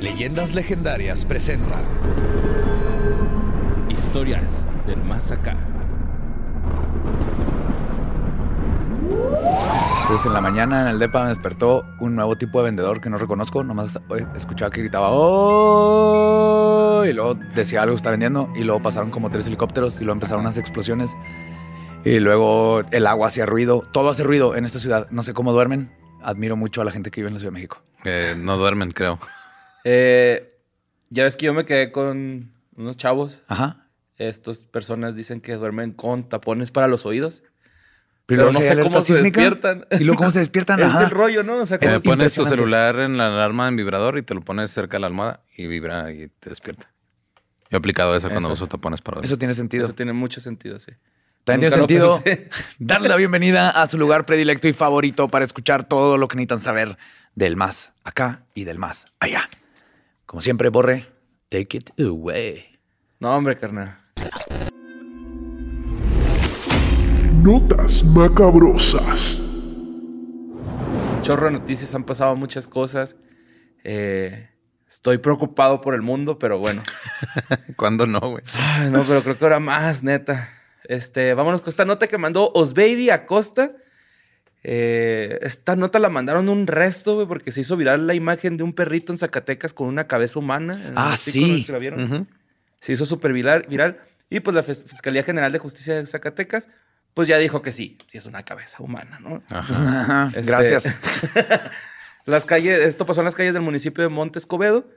Leyendas legendarias presenta Historias del más acá. Entonces en la mañana en el DEPA me despertó un nuevo tipo de vendedor que no reconozco. Nomás oye, escuchaba que gritaba ¡Oh! Y luego decía algo que está vendiendo. Y luego pasaron como tres helicópteros y luego empezaron unas explosiones. Y luego el agua hacía ruido. Todo hace ruido en esta ciudad. No sé cómo duermen. Admiro mucho a la gente que vive en la Ciudad de México. Eh, no duermen, creo. Eh, ya ves que yo me quedé con unos chavos. Ajá. Estas personas dicen que duermen con tapones para los oídos. Pero, Pero no sé cómo se despiertan. Y luego cómo se despiertan. Es Ajá. el rollo, ¿no? O sea, Eh, como Es pones tu celular en la alarma en vibrador y te lo pones cerca de la almohada y vibra y te despierta. Yo he aplicado eso cuando Eso. uso tapones para dormir. Eso tiene sentido. eso tiene mucho sentido, sí. También Nunca tiene sentido darle la bienvenida a su lugar predilecto y favorito para escuchar todo lo que necesitan saber del más acá y del más allá. Como siempre, Borre, take it away. No, hombre, carnal. Notas macabrosas. Chorro de noticias, han pasado muchas cosas. Eh, estoy preocupado por el mundo, pero bueno. ¿Cuándo no, güey? Ay, no, pero creo que ahora más, neta. Este, vámonos con esta nota que mandó Osbaby Acosta. Eh, esta nota la mandaron un resto, güey, porque se hizo viral la imagen de un perrito en Zacatecas con una cabeza humana. Ah, no sí. si la vieron. Se hizo súper viral, viral. Y pues la Fis- Fiscalía General de Justicia de Zacatecas, pues ya dijo que sí, sí es una cabeza humana, ¿no? Ajá, Este, Gracias. Las calles, esto pasó en las calles del municipio de Monte Escobedo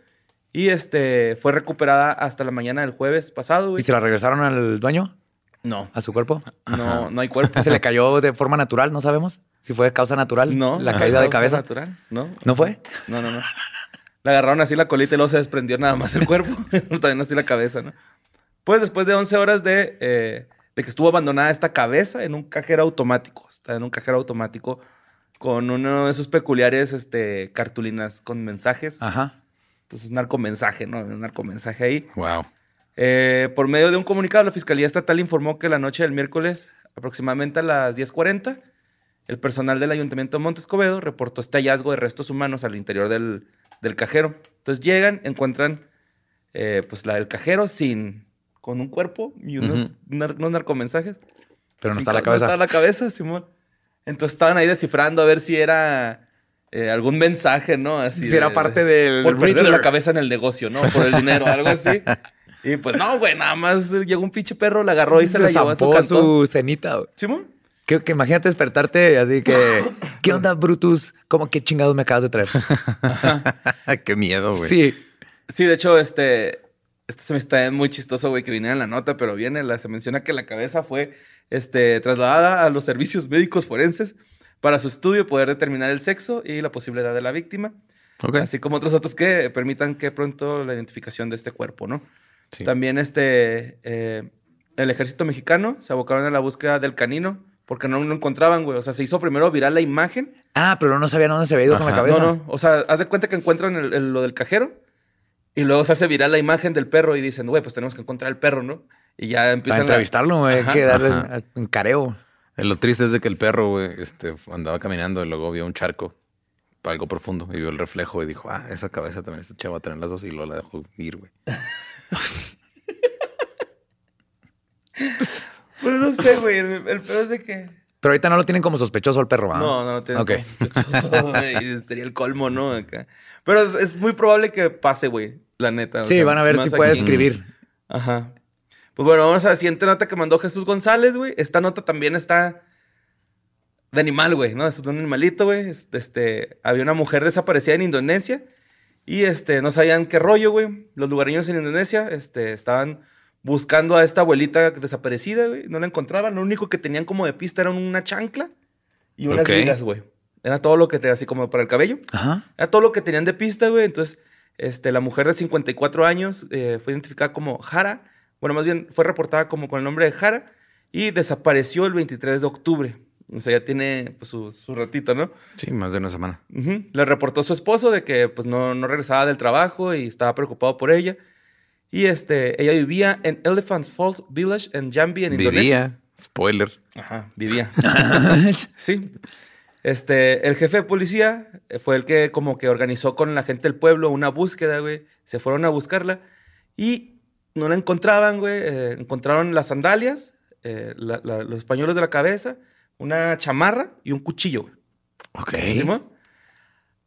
y este fue recuperada hasta la mañana del jueves pasado, ¿Y güey. se la regresaron al dueño? No, ¿A su cuerpo? no, no hay cuerpo. ¿Se le cayó de forma natural? ¿No sabemos? Si fue de causa natural. No, La caída de cabeza. natural. No, ¿No fue? no, no, no. Le agarraron así la colita y luego se desprendió nada más el cuerpo. También así la cabeza, ¿no? Pues después de 11 horas de, eh, de que estuvo abandonada esta cabeza en un cajero automático. Está en un cajero automático con uno de esos peculiares este, cartulinas con mensajes. Ajá. Entonces, un narcomensaje, ¿no? Un narcomensaje ahí. Wow. Eh, por medio de un comunicado, la Fiscalía Estatal informó que la noche del miércoles, aproximadamente a las 10.40, el personal del Ayuntamiento de Montescobedo reportó este hallazgo de restos humanos al interior del, del cajero. Entonces llegan, encuentran eh, pues la del cajero sin, con un cuerpo y unos, nar- unos narcomensajes. Pero no está la ca- cabeza. No está la cabeza, Simón. Entonces estaban ahí descifrando a ver si era eh, algún mensaje, ¿no? Así Si era parte del Por perder la cabeza en el negocio, ¿no? Por el dinero, algo así. Y pues no, güey, nada más llegó un pinche perro, la agarró y se, la llevó a su cantón. su cenita. güey. ¿Simón? Que, que imagínate despertarte así que... ¿Qué onda, Brutus? ¿Cómo qué chingados me acabas de traer? Qué miedo, güey. sí. Sí, de hecho, este... Esto se me está muy chistoso, güey, que viniera en la nota, pero viene, la, se menciona que la cabeza fue este, trasladada a los servicios médicos forenses para su estudio y poder determinar el sexo y la posible edad de la víctima. Así como otros datos que permitan que pronto la identificación de este cuerpo, ¿no? Sí. También este, eh, el ejército mexicano se abocaron a la búsqueda del canino porque no lo encontraban, güey. O sea, se hizo primero viral la imagen. Ah, pero no sabían dónde se había ido con la cabeza. No, no. O sea, haz de cuenta que encuentran el- el- lo del cajero y luego se hace viral la imagen del perro y dicen, güey, pues tenemos que encontrar el perro, ¿no? Y ya empiezan a- entrevistarlo, güey, hay que darle Ajá. un careo. Eh, Lo triste es de que el perro, güey, este, andaba caminando y luego vio un charco, algo profundo, y vio el reflejo y dijo, ah, esa cabeza también está chava a tener las dos y luego la dejó ir, güey. Pues no sé, güey. El, el peor es de que. Pero ahorita no lo tienen como sospechoso al perro, ¿ah? No, no lo tienen como sospechoso, güey. Sería el colmo, ¿no? Acá. Pero es, es muy probable que pase, güey. La neta. o Sí, sea, van a ver si puede escribir. Ajá. Pues bueno, vamos a la siguiente nota que mandó Jesús González, güey. Esta nota también está de animal, güey, ¿no? Es de un animalito, güey. Este, había una mujer desaparecida en Indonesia y este, no sabían qué rollo, güey. Los lugareños en Indonesia este, estaban buscando a esta abuelita desaparecida, güey. No la encontraban. Lo único que tenían como de pista era una chancla y unas Ok. ligas, güey. Era todo lo que te así como para el cabello. Ajá. Era todo lo que tenían de pista, güey. Entonces, este, la mujer de 54 años eh, fue identificada como Jara. Bueno, más bien fue reportada como con el nombre de Jara y desapareció el 23 de octubre. O sea, ya tiene pues, su, su ratito, ¿no? Sí, más de una semana. Ujú. Le reportó su esposo de que pues, no, no regresaba del trabajo y estaba preocupado por ella. Y este, ella vivía en Elephant Falls Village en Jambi, en Indonesia. Vivía, spoiler. Ajá, vivía. sí. Este, el jefe de policía eh, fue el que como que organizó con la gente del pueblo una búsqueda, güey. Se fueron a buscarla y no la encontraban, güey. Eh, encontraron las sandalias, eh, la- la- los pañuelos de la cabeza, una chamarra y un cuchillo, güey. Ok.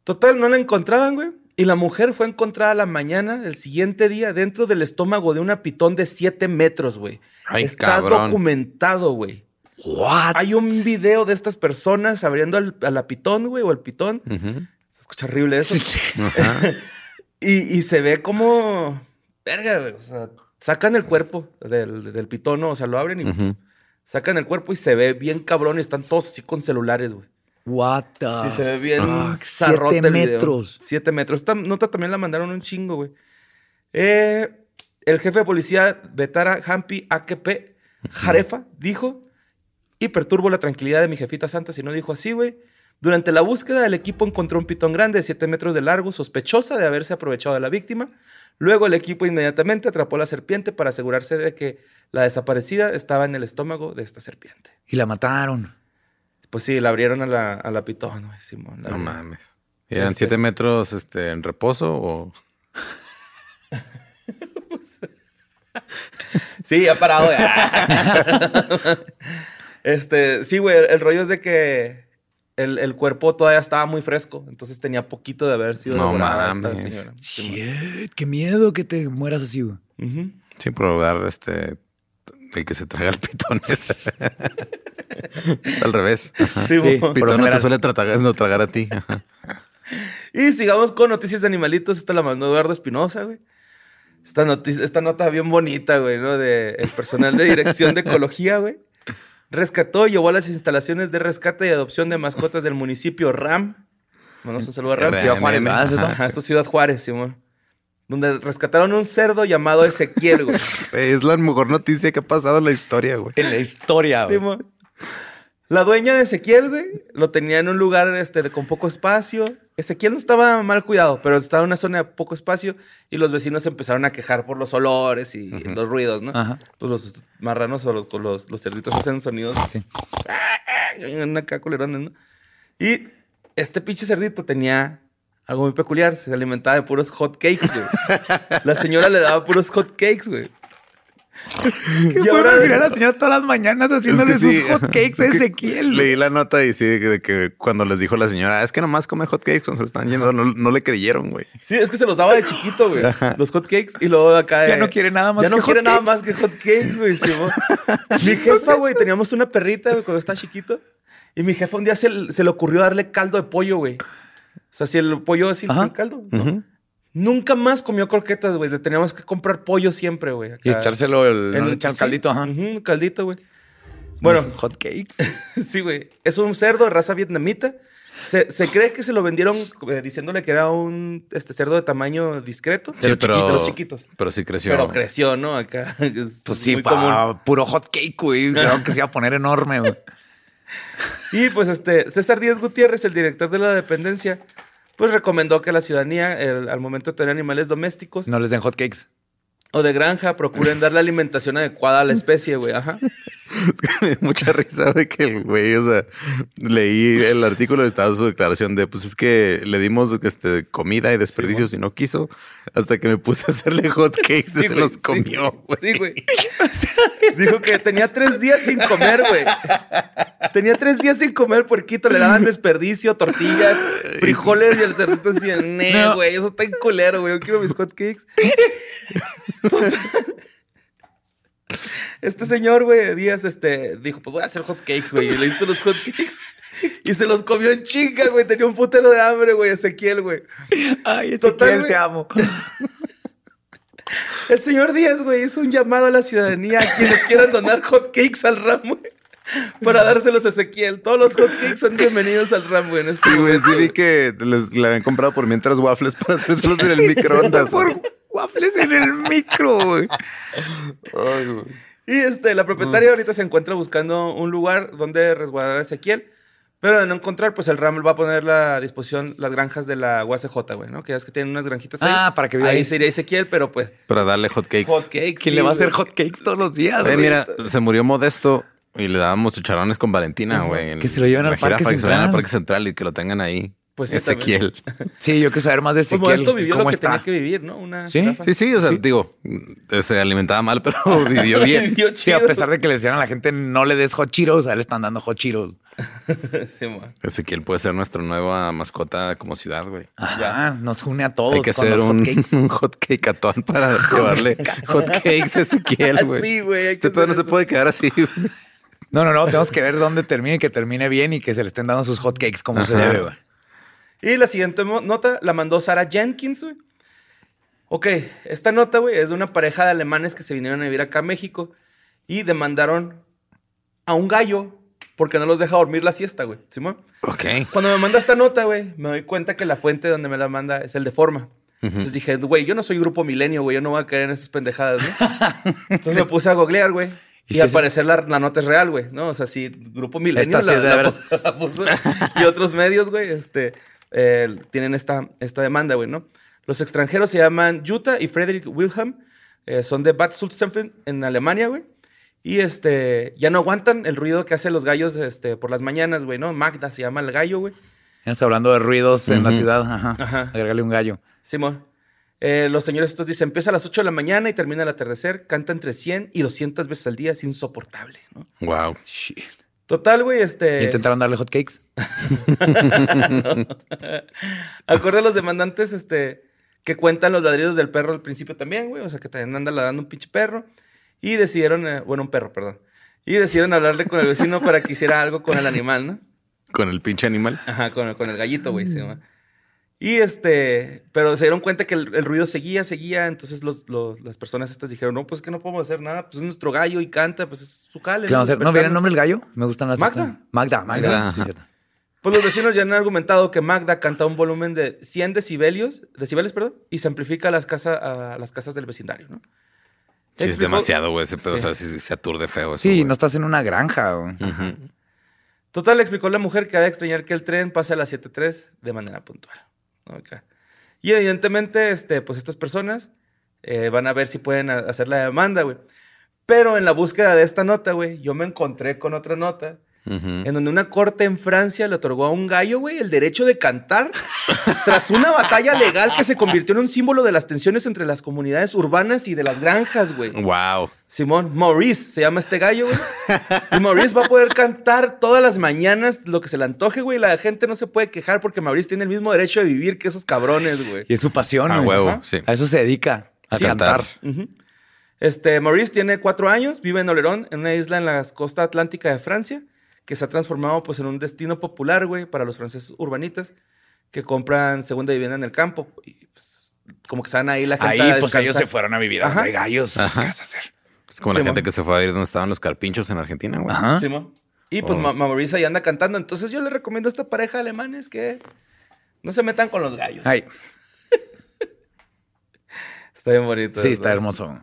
Total, no la encontraban, güey. Y la mujer fue encontrada a la mañana del siguiente día dentro del estómago de una pitón de 7 metros, güey. Está cabrón. documentado, güey. What? Hay un video de estas personas abriendo al- a la pitón, güey, o al pitón. Se escucha horrible eso. Ajá. y, y se ve como. Verga, güey. O sea, sacan el cuerpo del, del pitón, ¿no? O sea, lo abren y Ujú. sacan el cuerpo y se ve bien cabrón y están todos así con celulares, güey. What the Sí, se ve bien fuck? Siete el video. metros. Siete metros. Esta nota también la mandaron un chingo, güey. Eh, el jefe de policía, Betara Hampi AKP Jarefa, dijo, y perturbo la tranquilidad de mi jefita santa si no dijo así, güey. Durante la búsqueda, el equipo encontró un pitón grande de 7 metros de largo, sospechosa de haberse aprovechado de la víctima. Luego el equipo inmediatamente atrapó a la serpiente para asegurarse de que la desaparecida estaba en el estómago de esta serpiente. Y la mataron. Pues sí, la abrieron a la, a la pitón, güey, Simón. la No abrieron. mames. ¿Eran Este- siete metros este, en reposo o...? Sí, ha parado. este, sí, güey, el rollo es de que el, el cuerpo todavía estaba muy fresco, entonces tenía poquito de haber sido No mames. Shit, qué miedo que te mueras así, güey. Ujú. Sí, probar este... El que se traga el pitón es, es al revés. Ajá. Sí, Sí. Pitón no te suele tratar, no tragar a ti. Ajá. Y sigamos con noticias de animalitos. Esta la mandó Eduardo Espinosa, güey. Esta, noticia, esta nota bien bonita, güey, ¿no? De el personal de dirección de ecología, güey. Rescató y llevó a las instalaciones de rescate y adopción de mascotas del municipio RAM. Mandamos un saludo a Ram. RM. Ciudad Juárez. Ajá, esto es Ciudad Juárez, Simón. Donde rescataron un cerdo llamado Ezequiel, güey. Güey, Es la mejor noticia que ha pasado en la historia, güey. En la historia, güey. Simón. La dueña de Ezequiel, güey, lo tenía en un lugar este, con poco espacio. Ezequiel no estaba mal cuidado, pero estaba en una zona de poco espacio y los vecinos empezaron a quejar por los olores y los ruidos, ¿no? Ajá. Pues los marranos o los, los, los cerditos hacen sonidos. Sí. Acá culerones, ¿no? Y este pinche cerdito tenía algo muy peculiar. Se alimentaba de puros hot cakes, güey. La señora le daba puros hot cakes, güey. ¿Qué Y fue ahora- a la señora todas las mañanas haciéndole Es que sí. sus hot cakes a Ezequiel? Leí la nota y sí, de que, de que cuando les dijo la señora, es que nomás come hot cakes cuando se están yendo, no, no le creyeron, güey. Sí, es que se los daba de chiquito, güey. Los hot cakes y luego acá. Ya no quiere nada más Ya no que quiere hot nada cakes. más que hot cakes, güey. Mi jefa, güey, teníamos una perrita, güey, cuando estaba chiquito. Y mi jefa un día se, se le ocurrió darle caldo de pollo, güey. O sea, si el pollo así, Ajá. el caldo. Nunca más comió croquetas, güey. Le teníamos que comprar pollo siempre, güey. Y echárselo, el, En el- caldito, ajá. caldito, güey. Bueno, hot cakes. sí, güey. Es un cerdo de raza vietnamita. Se, se cree que se lo vendieron eh, diciéndole que era un este, cerdo de tamaño discreto. Sí, pero, los chiquitos. pero sí creció. Pero creció, ¿no? Acá. es Pues sí, muy pa, común. puro hot cake, güey. Creo que se iba a poner enorme, güey. Y pues este, César Díaz Gutiérrez, el director de la dependencia, pues recomendó que la ciudadanía, al momento de tener animales domésticos, No les den hot cakes. O de granja procuren dar la alimentación adecuada a la especie, güey. Ajá. Me dio mucha risa de que el güey, o sea, leí el artículo y estaba su declaración de, pues es que le dimos este, comida y desperdicios y no quiso, hasta que me puse a hacerle hot cakes y se los comió, güey. Sí, güey. Dijo que tenía tres días sin comer, güey. Tenía tres días sin comer puerquito. Le daban desperdicio, tortillas, frijoles y el cerdito decía, ne, No. güey, eso está en culero, güey. Yo quiero mis hotcakes. Este señor, güey, Díaz, este, dijo, pues voy a hacer hotcakes, güey. Y le hizo los hotcakes. Y se los comió en chinga, güey. Tenía un putero de hambre, güey, Ezequiel, güey. Ay, Total, Ezequiel, güey. te amo. El señor Díaz, güey, hizo un llamado a la ciudadanía a quienes quieran donar hotcakes al RAM, güey, para dárselos a Ezequiel. Todos los hotcakes son bienvenidos al RAM, güey. en este Sí, güey, sí vi que les, le habían comprado por mientras waffles para hacérselos en el microondas. güey. Por waffles en el micro, güey. Ay, güey. Y este, la propietaria ahorita se encuentra buscando un lugar donde resguardar a Ezequiel. Pero de no encontrar, pues el RAM va a poner a disposición las granjas de la UACJ, güey, ¿no? Que ya es que tienen unas granjitas ahí. Ah, para que viva ahí. ahí. sería Ezequiel, pero pues Para darle hot cakes. hotcakes. ¿Quién sí, le va a hacer hot cakes todos los días, Eh, güey? mira, se murió Modesto y le dábamos chicharrones con Valentina, güey. Que se lo lleven al Parque jirafa, que se lo lleven al Central. Parque Central y que lo tengan ahí. Pues sí, Ezequiel. Sí, yo quiero saber más de Pues Ezequiel. Modesto vivió lo ¿Cómo que está? tenía que vivir, ¿no? Una ¿Sí? jirafa. Sí, sí, o sea, digo, se alimentaba mal, pero vivió bien. Vivió Sí, a pesar de que le decían a la gente no le des hot Cheetos, a él le están dando hot Cheetos. Sí. Ezequiel puede ser nuestra nueva mascota como ciudad, güey. Ajá, nos une a todos Hay que con hacer los un, hotcakes. un hot cakeatón para llevarle hot cakes a Ezequiel, güey. Sí, güey, Este pedo no se puede quedar así. güey. No, no, no, tenemos que ver dónde termine, que termine bien y que se le estén dando sus hot cakes como se Ajá. debe, güey. Y la siguiente nota la mandó Sarah Jenkins, güey. Ok, esta nota, güey, es de una pareja de alemanes que se vinieron a vivir acá a México y demandaron a un gallo porque no los deja dormir la siesta, güey. ¿Simón? Ok. Cuando me manda esta nota, güey, me doy cuenta que la fuente donde me la manda es el de forma. Entonces dije, güey, yo no soy grupo milenio, güey, yo no voy a caer en esas pendejadas, ¿no? Entonces me puse a googlear, güey. Y al sí. parecer la, la nota es real, güey, ¿no? O sea, sí, Grupo Milenio Esta sí es de la la y otros medios, güey, este, eh, tienen esta, esta demanda, güey, ¿no? Los extranjeros se llaman Jutta y Frederick Wilhelm, eh, son de Bad Sulzpfen en Alemania, güey. Y este, ya no aguantan el ruido que hacen los gallos este, por las mañanas, güey, ¿no? Magda se llama el gallo, güey. Estamos hablando de ruidos en la ciudad. Ajá. Ajá. Agrégale un gallo. Simón. Eh, los señores estos dicen, empieza a las 8 de la mañana y termina al atardecer, canta entre 100 y 200 veces al día, es insoportable, ¿no? Wow. Total, güey, este... ¿Y intentaron darle hot cakes? Acorde a los demandantes, este, que cuentan los ladridos del perro al principio también, güey. O sea, que también anda ladrando un pinche perro. Y decidieron, eh, bueno, un perro, perdón. Y decidieron hablarle con el vecino para que hiciera algo con el animal, ¿no? Con el pinche animal. Ajá, con, el- con el gallito, güey, se llama. Y este, pero se dieron cuenta que el, el ruido seguía, seguía. Entonces los, los- las personas estas dijeron, no, pues que no podemos hacer nada. Pues es nuestro gallo y canta, pues es su cale. ¿Qué vamos a hacer? ¿No viene el nombre del gallo? Me gustan las... Magda. Magda, Magda. Magda, sí, cierto. Pues los vecinos ya han argumentado que Magda canta un volumen de 100 decibelios, decibeles, perdón, y se amplifica a las, casas a las casas del vecindario, ¿no? Sí, es demasiado, güey. Ese pedo, Sí. o sea, sí, se aturde feo. Eso, Sí, no estás en una granja. güey. Ujú. Total, le explicó la mujer que ha de extrañar que el tren pase a las 7.3 de manera puntual. Y evidentemente, este, pues estas personas eh, van a ver si pueden hacer la demanda, güey. Pero en la búsqueda de esta nota, güey, yo me encontré con otra nota En donde una corte en Francia le otorgó a un gallo, güey, el derecho de cantar tras una batalla legal que se convirtió en un símbolo de las tensiones entre las comunidades urbanas y de las granjas, güey. Wow. Simón, Maurice se llama este gallo, güey. Y Maurice va a poder cantar todas las mañanas lo que se le antoje, güey. La gente no se puede quejar porque Maurice tiene el mismo derecho de vivir que esos cabrones, güey. Y es su pasión. A güey. huevo, sí. A eso se dedica, a Sí, cantar. Este, Maurice tiene cuatro años, vive en Olerón, en una isla en la costa atlántica de Francia, que se ha transformado pues en un destino popular, güey, para los franceses urbanitas que compran segunda vivienda en el campo. Y pues, como que van ahí la gente Ahí, a pues ellos se fueron a vivir a donde hay gallos. Ajá. ¿Qué vas a hacer? Es como Sí, la gente mo. que se fue a ir donde estaban los carpinchos en Argentina, güey. Ajá. Y pues Oh. Ma- Maurice ahí anda cantando. Entonces yo le recomiendo a esta pareja de alemanes que no se metan con los gallos. Ay, Está bien bonito. sí, eso. está hermoso.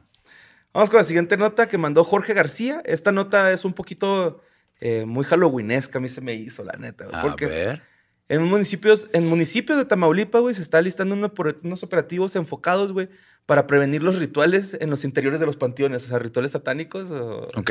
Vamos con la siguiente nota que mandó Jorge García. Esta nota es un poquito eh, muy halloweenesca. A mí se me hizo, la neta. güey, A porque ver. en municipios, en municipios de Tamaulipas, güey, se está listando uno por- unos operativos enfocados, güey, para prevenir los rituales en los interiores de los panteones, o sea, rituales satánicos. o- Ok.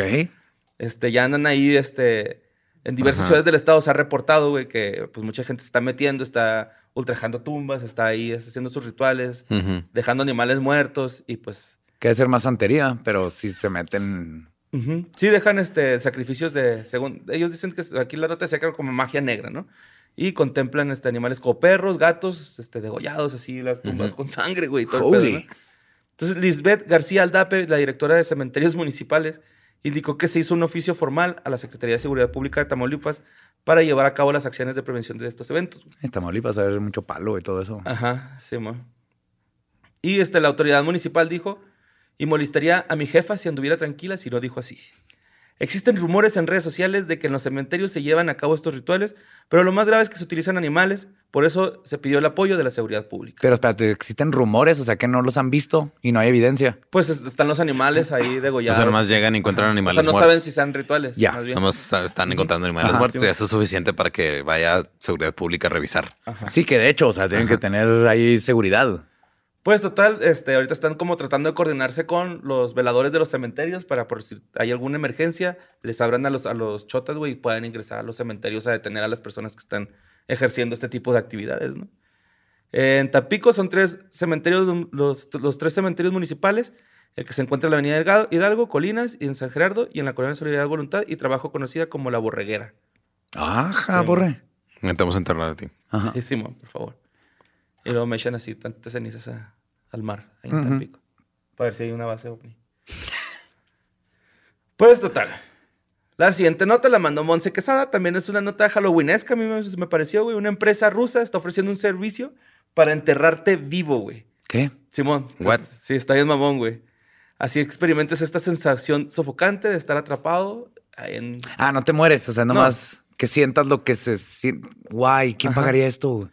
este, ya andan ahí, este, en diversas Ajá. ciudades del estado se ha reportado, güey, que pues mucha gente se está metiendo, está ultrajando tumbas, está ahí este, haciendo sus rituales, Ujú. dejando animales muertos y pues... Que debe ser más santería, pero si se meten. Sí, dejan este, sacrificios de, según, ellos dicen que aquí la nota se como magia negra, ¿no? Y contemplan este, animales como perros, gatos, este, degollados, así, las tumbas con sangre, güey. y todo el pedo. Entonces, Lisbeth García Aldape, la directora de cementerios municipales, indicó que se hizo un oficio formal a la Secretaría de Seguridad Pública de Tamaulipas para llevar a cabo las acciones de prevención de estos eventos. En Tamaulipas a ver mucho palo y todo eso. Ajá, sí, mo. Y este, la autoridad municipal dijo, y molestaría a mi jefa si anduviera tranquila si no dijo así. Existen rumores en redes sociales de que en los cementerios se llevan a cabo estos rituales, pero lo más grave es que se utilizan animales, por eso se pidió el apoyo de la seguridad pública. Pero espérate, existen rumores, o sea que no los han visto y no hay evidencia. Pues es- están los animales ahí O degollados. sea, nomás llegan y encuentran O animales sea, no muertos. saben si son rituales. Ya, más bien. Nomás están encontrando animales Ajá, muertos sí. y eso es suficiente para que vaya seguridad pública a revisar. Sí, que de hecho, o sea, tienen que tener ahí seguridad. Pues total, este, ahorita están como tratando de coordinarse con los veladores de los cementerios para por si hay alguna emergencia, les abran a los, a los chotas, güey, y puedan ingresar a los cementerios a detener a las personas que están ejerciendo este tipo de actividades, ¿no? En Tampico son tres cementerios, los, los tres cementerios municipales, el que se encuentra en la avenida Hidalgo- Hidalgo, Colinas, y en San Gerardo, y en la colonia Solidaridad y Voluntad, y trabajo conocida como La Borreguera. Ajá, Sí. borre. Te vamos a enterrar a ti. Ajá. Sí, Simón, por favor. Y luego me echan así tantas cenizas a- al mar, ahí en Ujú. Tampico. Para ver si hay una base ovni. Pues total. La siguiente nota la mandó Monse Quesada. También es una nota halloweenesca. A mí me, me pareció, güey. Una empresa rusa está ofreciendo un servicio para enterrarte vivo, güey. ¿Qué? Simón. pues, What? sí, está bien mamón, güey. Así experimentes esta sensación sofocante de estar atrapado en... Ah, no te mueres, o sea, nomás que sientas lo que se siente. Guay, ¿quién Ajá. pagaría esto? güey?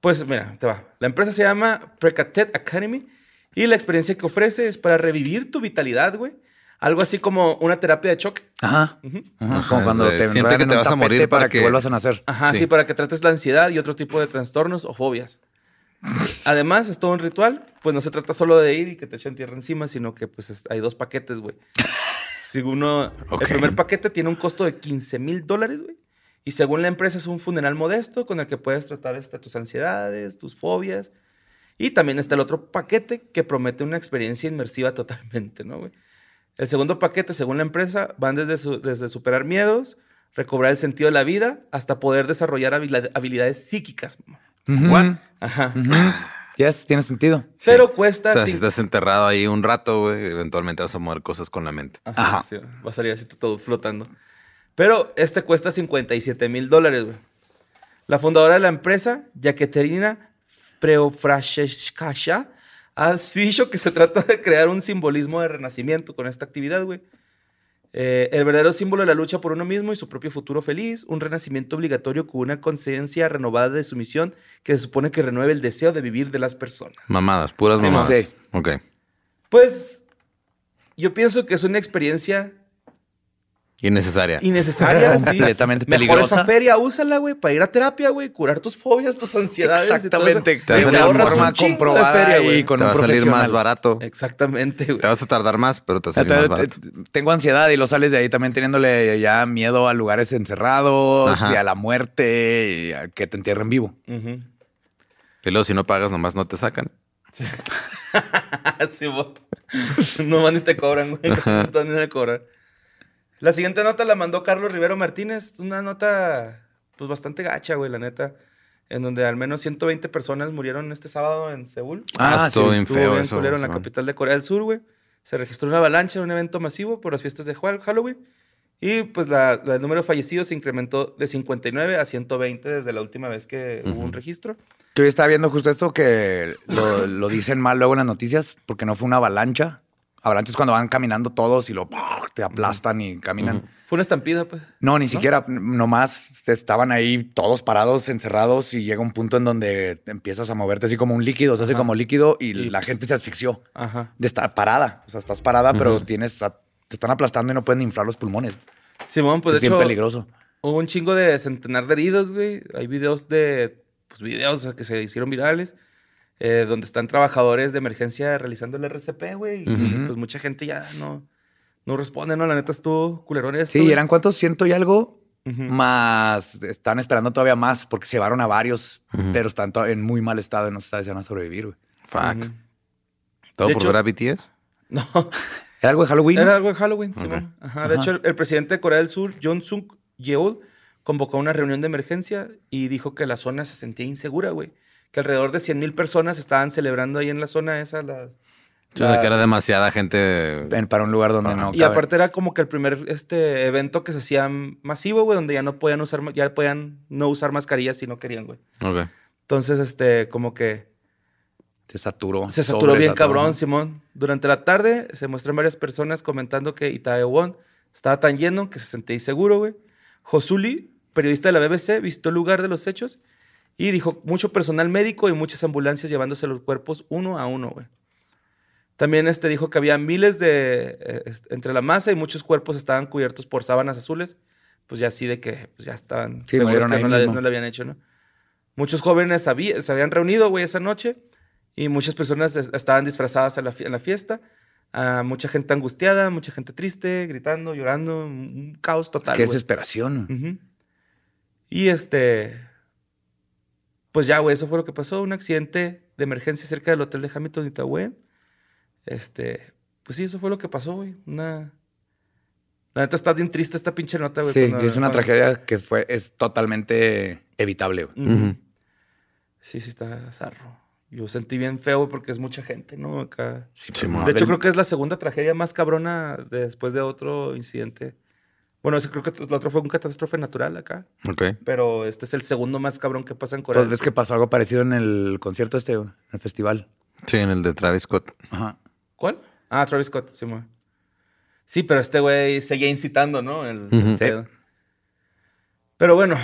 Pues mira, te va. La empresa se llama Precatet Academy y la experiencia que ofrece es para revivir tu vitalidad, güey. Algo así como una terapia de choque. Ajá. Ajá, Ajá, como cuando te siente enredan que en te un vas a morir para que, que- vuelvas a nacer. Ajá, sí. Sí. para que trates la ansiedad y otro tipo de trastornos o fobias. Además, es todo un ritual, pues no se trata solo de ir y que te echen tierra encima, sino que pues es- hay dos paquetes, güey. Si uno, el primer paquete tiene un costo de 15 mil dólares, güey. Y según la empresa es un funeral modesto con el que puedes tratar este, tus ansiedades, tus fobias. Y también está el otro paquete que promete una experiencia inmersiva totalmente, ¿no, güey? El segundo paquete, según la empresa, van desde, su- desde superar miedos, recobrar el sentido de la vida, hasta poder desarrollar habilidades psíquicas. Ujú. What? Ajá. Yes, tiene sentido. Pero cuesta... O sea, si estás enterrado ahí un rato, güey, eventualmente vas a mover cosas con la mente. Ajá, Ajá. sí, va a salir así todo flotando. Pero este cuesta 57 mil dólares, güey. La fundadora de la empresa, Yekaterina Preofrasheskaya, ha dicho que se trata de crear un simbolismo de renacimiento con esta actividad, güey. Eh, el verdadero símbolo de la lucha por uno mismo y su propio futuro feliz, un renacimiento obligatorio con una conciencia renovada de su misión que se supone que renueve el deseo de vivir de las personas. Mamadas, puras Sí, mamadas. sí. Ok. Pues yo pienso que es una experiencia Innecesaria. innecesaria. sí. Completamente Mejor peligrosa. esa feria, úsala, güey, para ir a terapia, güey, curar tus fobias, tus ansiedades. y todo eso. Exactamente. Te vas a de salir forma de comprobada feria, y con te un va a salir profesional. más barato. Exactamente, güey. Te vas a tardar más, pero te va a salir Te- más barato. Tengo ansiedad y lo sales de ahí también teniéndole ya miedo a lugares encerrados Ajá. y a la muerte y a que te entierren vivo. Y luego si no pagas, nomás no te sacan. Sí, bo. no van ni te cobran, güey. No te van ni a cobrar. La siguiente nota la mandó Carlos Rivero Martínez. Una nota, pues, bastante gacha, güey, la neta. En donde al menos 120 personas murieron este sábado en Seúl. Ah, estuvo sí, bien Estuvo feo bien eso. culero en la capital de Corea del Sur, güey. Se registró una avalancha en un evento masivo por las fiestas de Hall- Halloween. Y pues la, la- el número de fallecidos se incrementó de 59 a 120 desde la última vez que hubo un registro. Yo estaba viendo justo esto que lo, lo dicen mal luego en las noticias porque no fue una avalancha. Avalancha es cuando van caminando todos y lo te aplastan y caminan. Fue una estampida, pues. No, ni siquiera, nomás estaban ahí todos parados, encerrados y llega un punto en donde te empiezas a moverte así como un líquido, se hace como líquido y, Y- la gente se asfixió Ajá. de estar parada. O sea, estás parada, pero tienes, a- te están aplastando y no pueden inflar los pulmones. Simón, pues es de bien hecho, peligroso. hubo un chingo de centenar de heridos, güey. Hay videos de, pues videos que se hicieron virales. Eh, donde están trabajadores de emergencia realizando el RCP, güey. Y pues mucha gente ya no, no responde, ¿no? La neta estuvo culerón esto, Sí, güey. eran cuántos ciento y algo, Ujú. más están esperando todavía más porque se llevaron a varios, pero están en muy mal estado y no se sabe si van a sobrevivir, güey. Fuck. ¿Todo De por hecho- ver a BTS? No, ¿Era algo de Halloween? era algo de Halloween, Ok. Simón. Ajá. De Ajá. hecho, el, el presidente de Corea del Sur, John Suk Yeol, convocó una reunión de emergencia y dijo que la zona se sentía insegura, güey. Que alrededor de 100 mil personas estaban celebrando ahí en la zona esa. las- O sea, que era demasiada gente. En- para un lugar donde Ajá. no Y cabe. aparte era como que el primer este evento que se hacía masivo, güey, donde ya no podían usar, ya podían no usar mascarillas si no querían, güey. Ok. Entonces, este, como que se saturó. se saturó bien cabrón, Simón. Durante la tarde se muestran varias personas comentando que Itaewon estaba tan lleno que se sentía inseguro, güey. Josuli, periodista de la BBC, visitó el lugar de los hechos y dijo mucho personal médico y muchas ambulancias llevándose los cuerpos uno a uno, güey. También este dijo que había miles de eh, entre la masa y muchos cuerpos estaban cubiertos por sábanas azules, pues ya así de que pues ya estaban Sí, seguros que ahí no, la, no la habían hecho, ¿no? Muchos jóvenes se habían reunido, güey, esa noche y muchas personas es- estaban disfrazadas a la fie- en la fiesta. Ah, mucha gente angustiada, mucha gente triste, gritando, llorando, un caos total. Qué güey. desesperación. Y este. Pues ya, güey, eso fue lo que pasó. Un accidente de emergencia cerca del hotel de Hamilton y Tahuén. Este. Pues sí, eso fue lo que pasó, güey. Una. La neta está bien triste esta pinche nota, güey. Sí, cuando- es una cuando- tragedia que fue, es totalmente evitable, güey. Sí, sí, está zarro. Yo sentí bien feo, güey, porque es mucha gente, ¿no? Acá. Sí, Sí, pues, De hecho, creo que es la segunda tragedia más cabrona después de otro incidente. Bueno, ese creo que el otro fue un catástrofe natural acá. Ok. Pero este es el segundo más cabrón que pasa en Corea. Del ves que pasó algo parecido en el concierto este, güey, en el festival. Sí, en el de Travis Scott. Ajá. ¿Cuál? Ah, Travis Scott, sí, mo. Sí, pero este güey seguía incitando, ¿no? El, el Ujú. pedo. Pero bueno,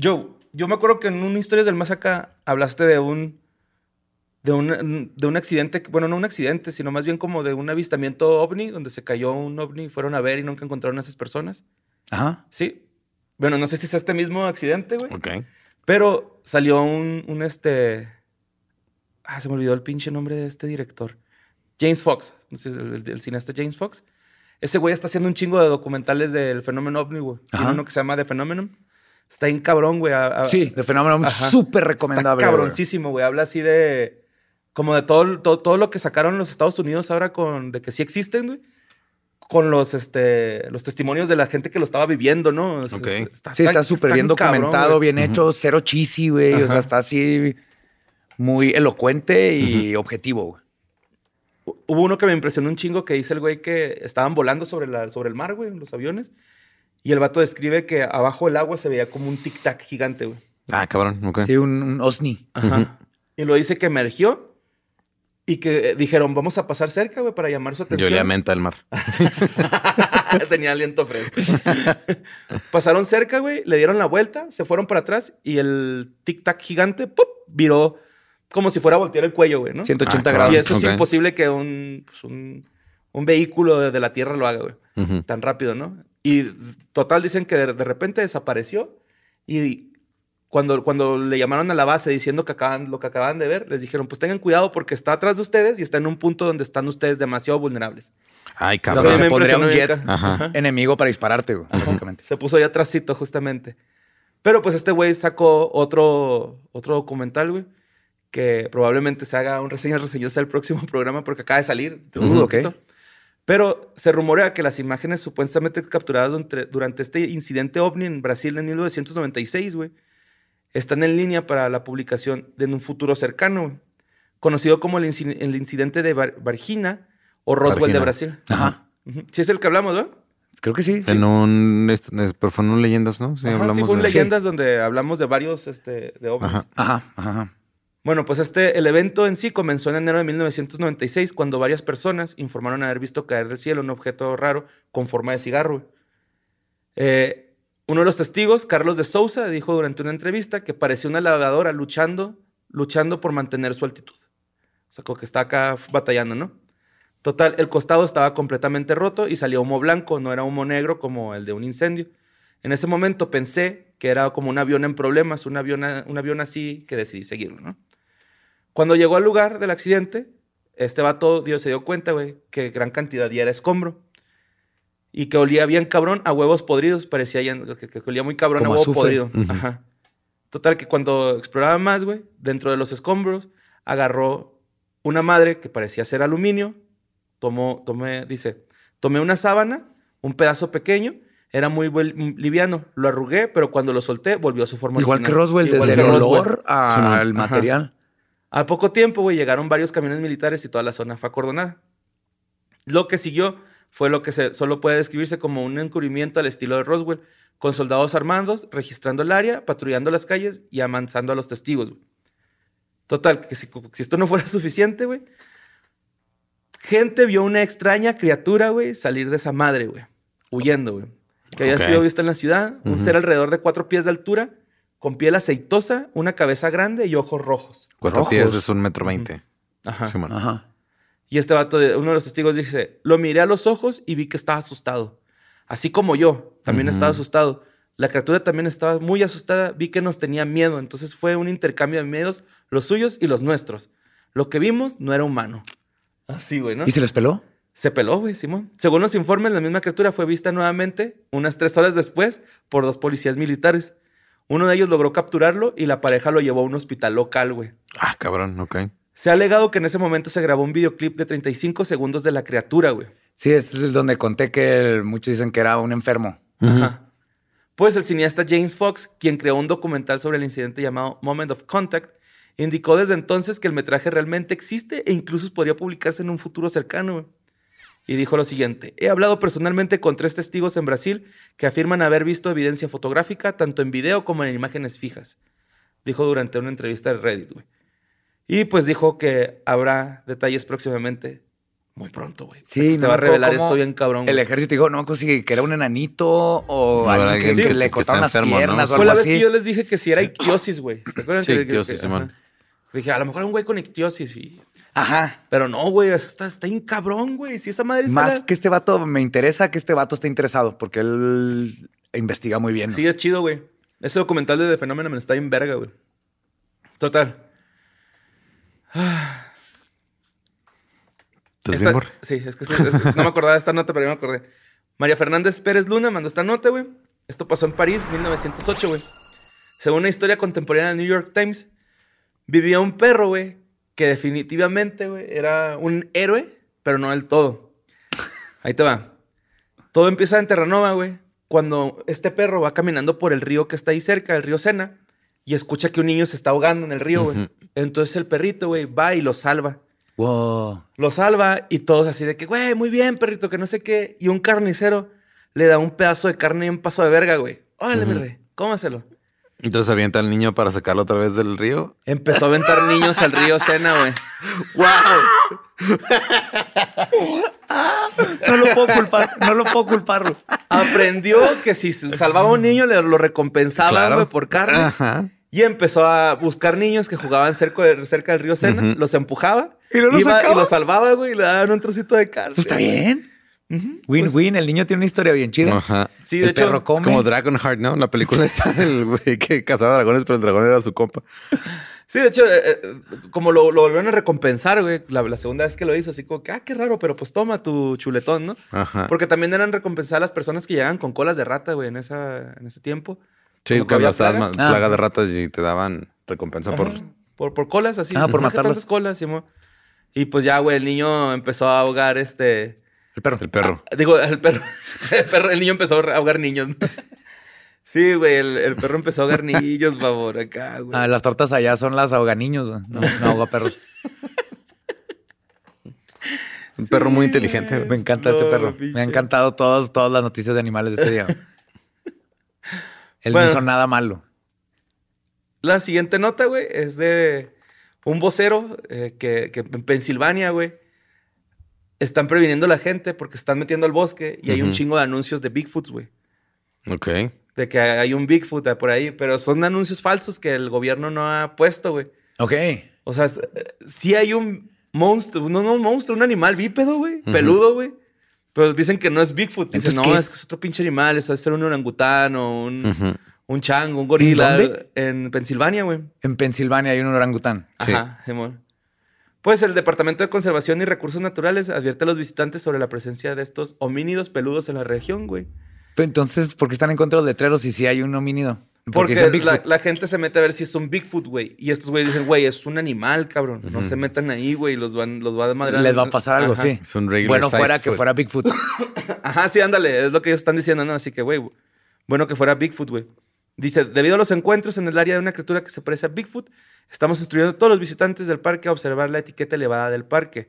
Joe, yo me acuerdo que en un Historias del Más Acá hablaste de un. De un, de un accidente, bueno, no un accidente, sino más bien como de un avistamiento ovni, donde se cayó un ovni, fueron a ver y nunca encontraron a esas personas. Ajá. Sí. Bueno, no sé si es este mismo accidente, güey. Ok. Pero salió un, un este. Ah, se me olvidó el pinche nombre de este director. James Fox. El, el- el cineasta James Fox. Ese güey está haciendo un chingo de documentales del fenómeno ovni, güey. Tiene uno que se llama The Phenomenon. Está bien cabrón, güey. a- a- Sí, fenómeno Ajá. súper Está recomendable. güey. cabroncísimo, güey. Habla así de. Como de todo, todo, todo lo que sacaron los Estados Unidos ahora con. de que sí existen, güey. Con los, este, los testimonios de la gente que lo estaba viviendo, ¿no? O sea, Ok. Sí, está súper bien cabrón, documentado, bien hecho, cero cheesy, güey. O sea, está así muy elocuente y objetivo, güey. Hubo uno que me impresionó un chingo que dice el güey que estaban volando sobre, la, sobre el mar, güey, en los aviones. Y el vato describe que abajo del agua se veía como un tic-tac gigante, güey. Ah, cabrón. Ok. Sí, un, un OSNI. Ajá. Y lo dice que emergió y que eh, dijeron, vamos a pasar cerca, güey, para llamar su Yo atención. le menta al mar. Tenía aliento fresco. Pasaron cerca, güey, le dieron la vuelta, se fueron para atrás y el tic-tac gigante, ¡pum! viró como si fuera a voltear el cuello, güey, ¿no? 180 Ah, grados. Y eso es imposible que un, pues, un, un vehículo de, la Tierra lo haga, güey. Tan rápido, ¿no? Y total dicen que de, de repente desapareció y cuando, cuando le llamaron a la base diciendo que acaban, lo que acaban de ver, les dijeron, pues tengan cuidado porque está atrás de ustedes y está en un punto donde están ustedes demasiado vulnerables. Ay, cabrón. se pondría un jet Ajá. enemigo para dispararte, güey, básicamente. Se puso ahí atrásito, justamente. Pero pues este güey sacó otro, otro documental, güey, que probablemente se haga un reseña reseñosa del próximo programa porque acaba de salir. Uh, un ok. poquito. Pero se rumorea que las imágenes supuestamente capturadas durante, durante este incidente ovni en Brasil en 1996, güey, están en línea para la publicación de en un futuro cercano, conocido como el, inci- el incidente de Var- Varginha o Roswell de. Brasil. Ajá. Sí es el que hablamos, ¿no? Creo que sí. sí. En un. Pero fueron un leyendas, ¿no? Sí, Ajá, hablamos sí, fue un de. leyendas donde hablamos de varios este, de ovnis. Ajá. Ajá, ajá. Bueno, pues este, el evento en sí comenzó en enero de 1996 cuando varias personas informaron haber visto caer del cielo un objeto raro con forma de cigarro. Eh, uno de los testigos, Carlos de Sousa, dijo durante una entrevista que parecía una lavadora luchando, luchando por mantener su altitud. O sea, como que está acá batallando, ¿no? Total, el costado estaba completamente roto y salió humo blanco, no era humo negro como el de un incendio. En ese momento pensé que era como un avión en problemas, un avión, un avión así que decidí seguirlo, ¿no? Cuando llegó al lugar del accidente, este vato Dios se dio cuenta, güey, que gran cantidad ya era escombro. Y que olía bien cabrón a huevos podridos. Parecía ya, que, que olía muy cabrón a huevo azufre. podrido. Ajá. Total, que cuando exploraba más, güey, dentro de los escombros, agarró una madre que parecía ser aluminio. Tomó, tomé, dice, tomé una sábana, un pedazo pequeño, era muy liviano. Lo arrugué, pero cuando lo solté, volvió a su forma Igual que original. Roswell, Igual desde que el Roswell. olor al material. Al poco tiempo, güey, llegaron varios camiones militares y toda la zona fue acordonada. Lo que siguió fue lo que se, solo puede describirse como un encubrimiento al estilo de Roswell, con soldados armados, registrando el área, patrullando las calles y amansando a los testigos. güey. Total, que si, si esto no fuera suficiente, güey, gente vio una extraña criatura, güey, salir de esa madre, güey, huyendo, güey. Que había sido vista en la ciudad, un ser alrededor de cuatro pies de altura, con piel aceitosa, una cabeza grande y ojos rojos. Cuatro Rojos. pies es un metro veinte. Ajá. Ajá. Y este vato, de- uno de los testigos dice, lo miré a los ojos y vi que estaba asustado. Así como yo, también estaba asustado. La criatura también estaba muy asustada, vi que nos tenía miedo. Entonces fue un intercambio de miedos, los suyos y los nuestros. Lo que vimos no era humano. Así, güey, ¿no? ¿Y se les peló? Se peló, güey, Simón. Según los informes, la misma criatura fue vista nuevamente unas tres horas después por dos policías militares. Uno de ellos logró capturarlo y la pareja lo llevó a un hospital local, güey. Ah, cabrón, ok. Se ha alegado que en ese momento se grabó un videoclip de 35 segundos de la criatura, güey. Sí, ese es donde conté que el- muchos dicen que era un enfermo. Ajá. Pues el cineasta James Fox, quien creó un documental sobre el incidente llamado Moment of Contact, indicó desde entonces que el metraje realmente existe e incluso podría publicarse en un futuro cercano. güey. Y dijo lo siguiente, he hablado personalmente con tres testigos en Brasil que afirman haber visto evidencia fotográfica tanto en video como en imágenes fijas. Dijo durante una entrevista de Reddit, güey. Y pues dijo que habrá detalles próximamente, muy pronto, güey. Sí, se no va a revelar esto bien cabrón. El ejército dijo, no si que era un enanito o No, alguien que, alguien que que- le cortaron las enfermo, ¿no? o Fue algo la vez así. que yo les dije que si era ictiosis, güey. ¿Se acuerdan? Sí, que- que- ictiosis. Dije, a lo mejor era un güey con ictiosis. Y... Ajá. Pero no, güey, está, está bien cabrón, güey. Si esa madre Más sale- que este vato, me interesa que este vato esté interesado porque él investiga muy bien. ¿no? Sí, es chido, güey. Ese documental de The Phenomenon está bien verga, güey. Total. ¿Estás Esta- bien, Bor? Sí, es que, es que no me acordaba de esta nota, pero ya me acordé. María Fernández Pérez Luna mandó esta nota, güey. Esto pasó en París, 1908, güey. Según una historia contemporánea del New York Times, vivía un perro, güey, que definitivamente, güey, era un héroe, pero no del todo. Ahí te va. Todo empieza en Terranova, güey, cuando este perro va caminando por el río que está ahí cerca, el río Sena, y escucha que un niño se está ahogando en el río, güey. Entonces el perrito, güey, va y lo salva. Wow. Lo salva y todos así de que, güey, muy bien, perrito, que no sé qué. Y un carnicero le da un pedazo de carne y un paso de verga, güey. Órale, mi rey, cómaselo. Entonces avienta al niño para sacarlo otra vez del río. Empezó a aventar niños al río Sena, güey. ¡Wow! No lo puedo culpar, no lo puedo culparlo. Aprendió que si salvaba a un niño le lo recompensaban, Claro. güey, por carne. Ajá. Y empezó a buscar niños que jugaban cerca, de- cerca del río Sena, los empujaba. ¿Y no los iba sacaba? y los salvaba, güey, y le daban un trocito de carne. Pues está bien. Win-win, el niño tiene una historia bien chida. Ajá. Sí, de el hecho, perro come. Es como Dragonheart, ¿no? La película está el güey que cazaba dragones, pero el dragón era su compa. Sí, de hecho, eh, eh, como lo, lo volvieron a recompensar, güey, la, la segunda vez que lo hizo, así como que, ah, qué raro, pero pues toma tu chuletón, ¿no? Ajá. Porque también eran recompensar a las personas que llegaban con colas de rata, güey, en, esa, en ese tiempo. Sí, como que cuando había estabas plaga. Ah. plaga de ratas y te daban recompensa por... Por, por colas, así. Ah, por matarlas. colas, Simón. Y pues ya, güey, el niño empezó a ahogar este... El perro. El perro. Ah, digo, el perro, el perro, el niño empezó a ahogar niños. Sí, güey, el, el perro empezó a ahogar niños, por favor, acá, güey. Ah, las tortas allá son las ahoganiños, güey. no, no ahoga perros. Un perro muy inteligente. güey. Me encanta este perro. Me han encantado todas, todas las noticias de animales de este día. Él Bueno. no hizo nada malo. La siguiente nota, güey, es de un vocero eh, que, que en Pensilvania, güey, están previniendo a la gente porque están metiendo al bosque y hay un chingo de anuncios de Bigfoots, güey. Ok. De que hay un Bigfoot por ahí, pero son anuncios falsos que el gobierno no ha puesto, güey. Ok. O sea, eh, sí hay un monstruo, no, no un monstruo, un animal bípedo, güey, peludo, güey. Pero dicen que no es Bigfoot. Dicen, Entonces, no, ¿qué es? es? que es otro pinche animal, eso debe ser un orangután o un, un chango, un gorila. dónde? En Pensilvania, güey. En Pensilvania hay un orangután. Sí. Ajá, Simón. Pues el Departamento de Conservación y Recursos Naturales advierte a los visitantes sobre la presencia de estos homínidos peludos en la región, güey. Pero entonces, ¿por qué están en contra de los letreros si sí hay un homínido? Porque la, gente se mete a ver si es un Bigfoot, güey. Y estos güeyes dicen, güey, es un animal, cabrón. No se metan ahí, güey. Los van, los va a madrear. Les va a pasar algo, Ajá. sí. Es un regular Bueno, fuera que foot. fuera Bigfoot. Ajá, sí, ándale. Es lo que ellos están diciendo, ¿no? Así que, güey, bueno que fuera Bigfoot, güey. Dice, debido a los encuentros en el área de una criatura que se parece a Bigfoot, estamos instruyendo a todos los visitantes del parque a observar la etiqueta elevada del parque.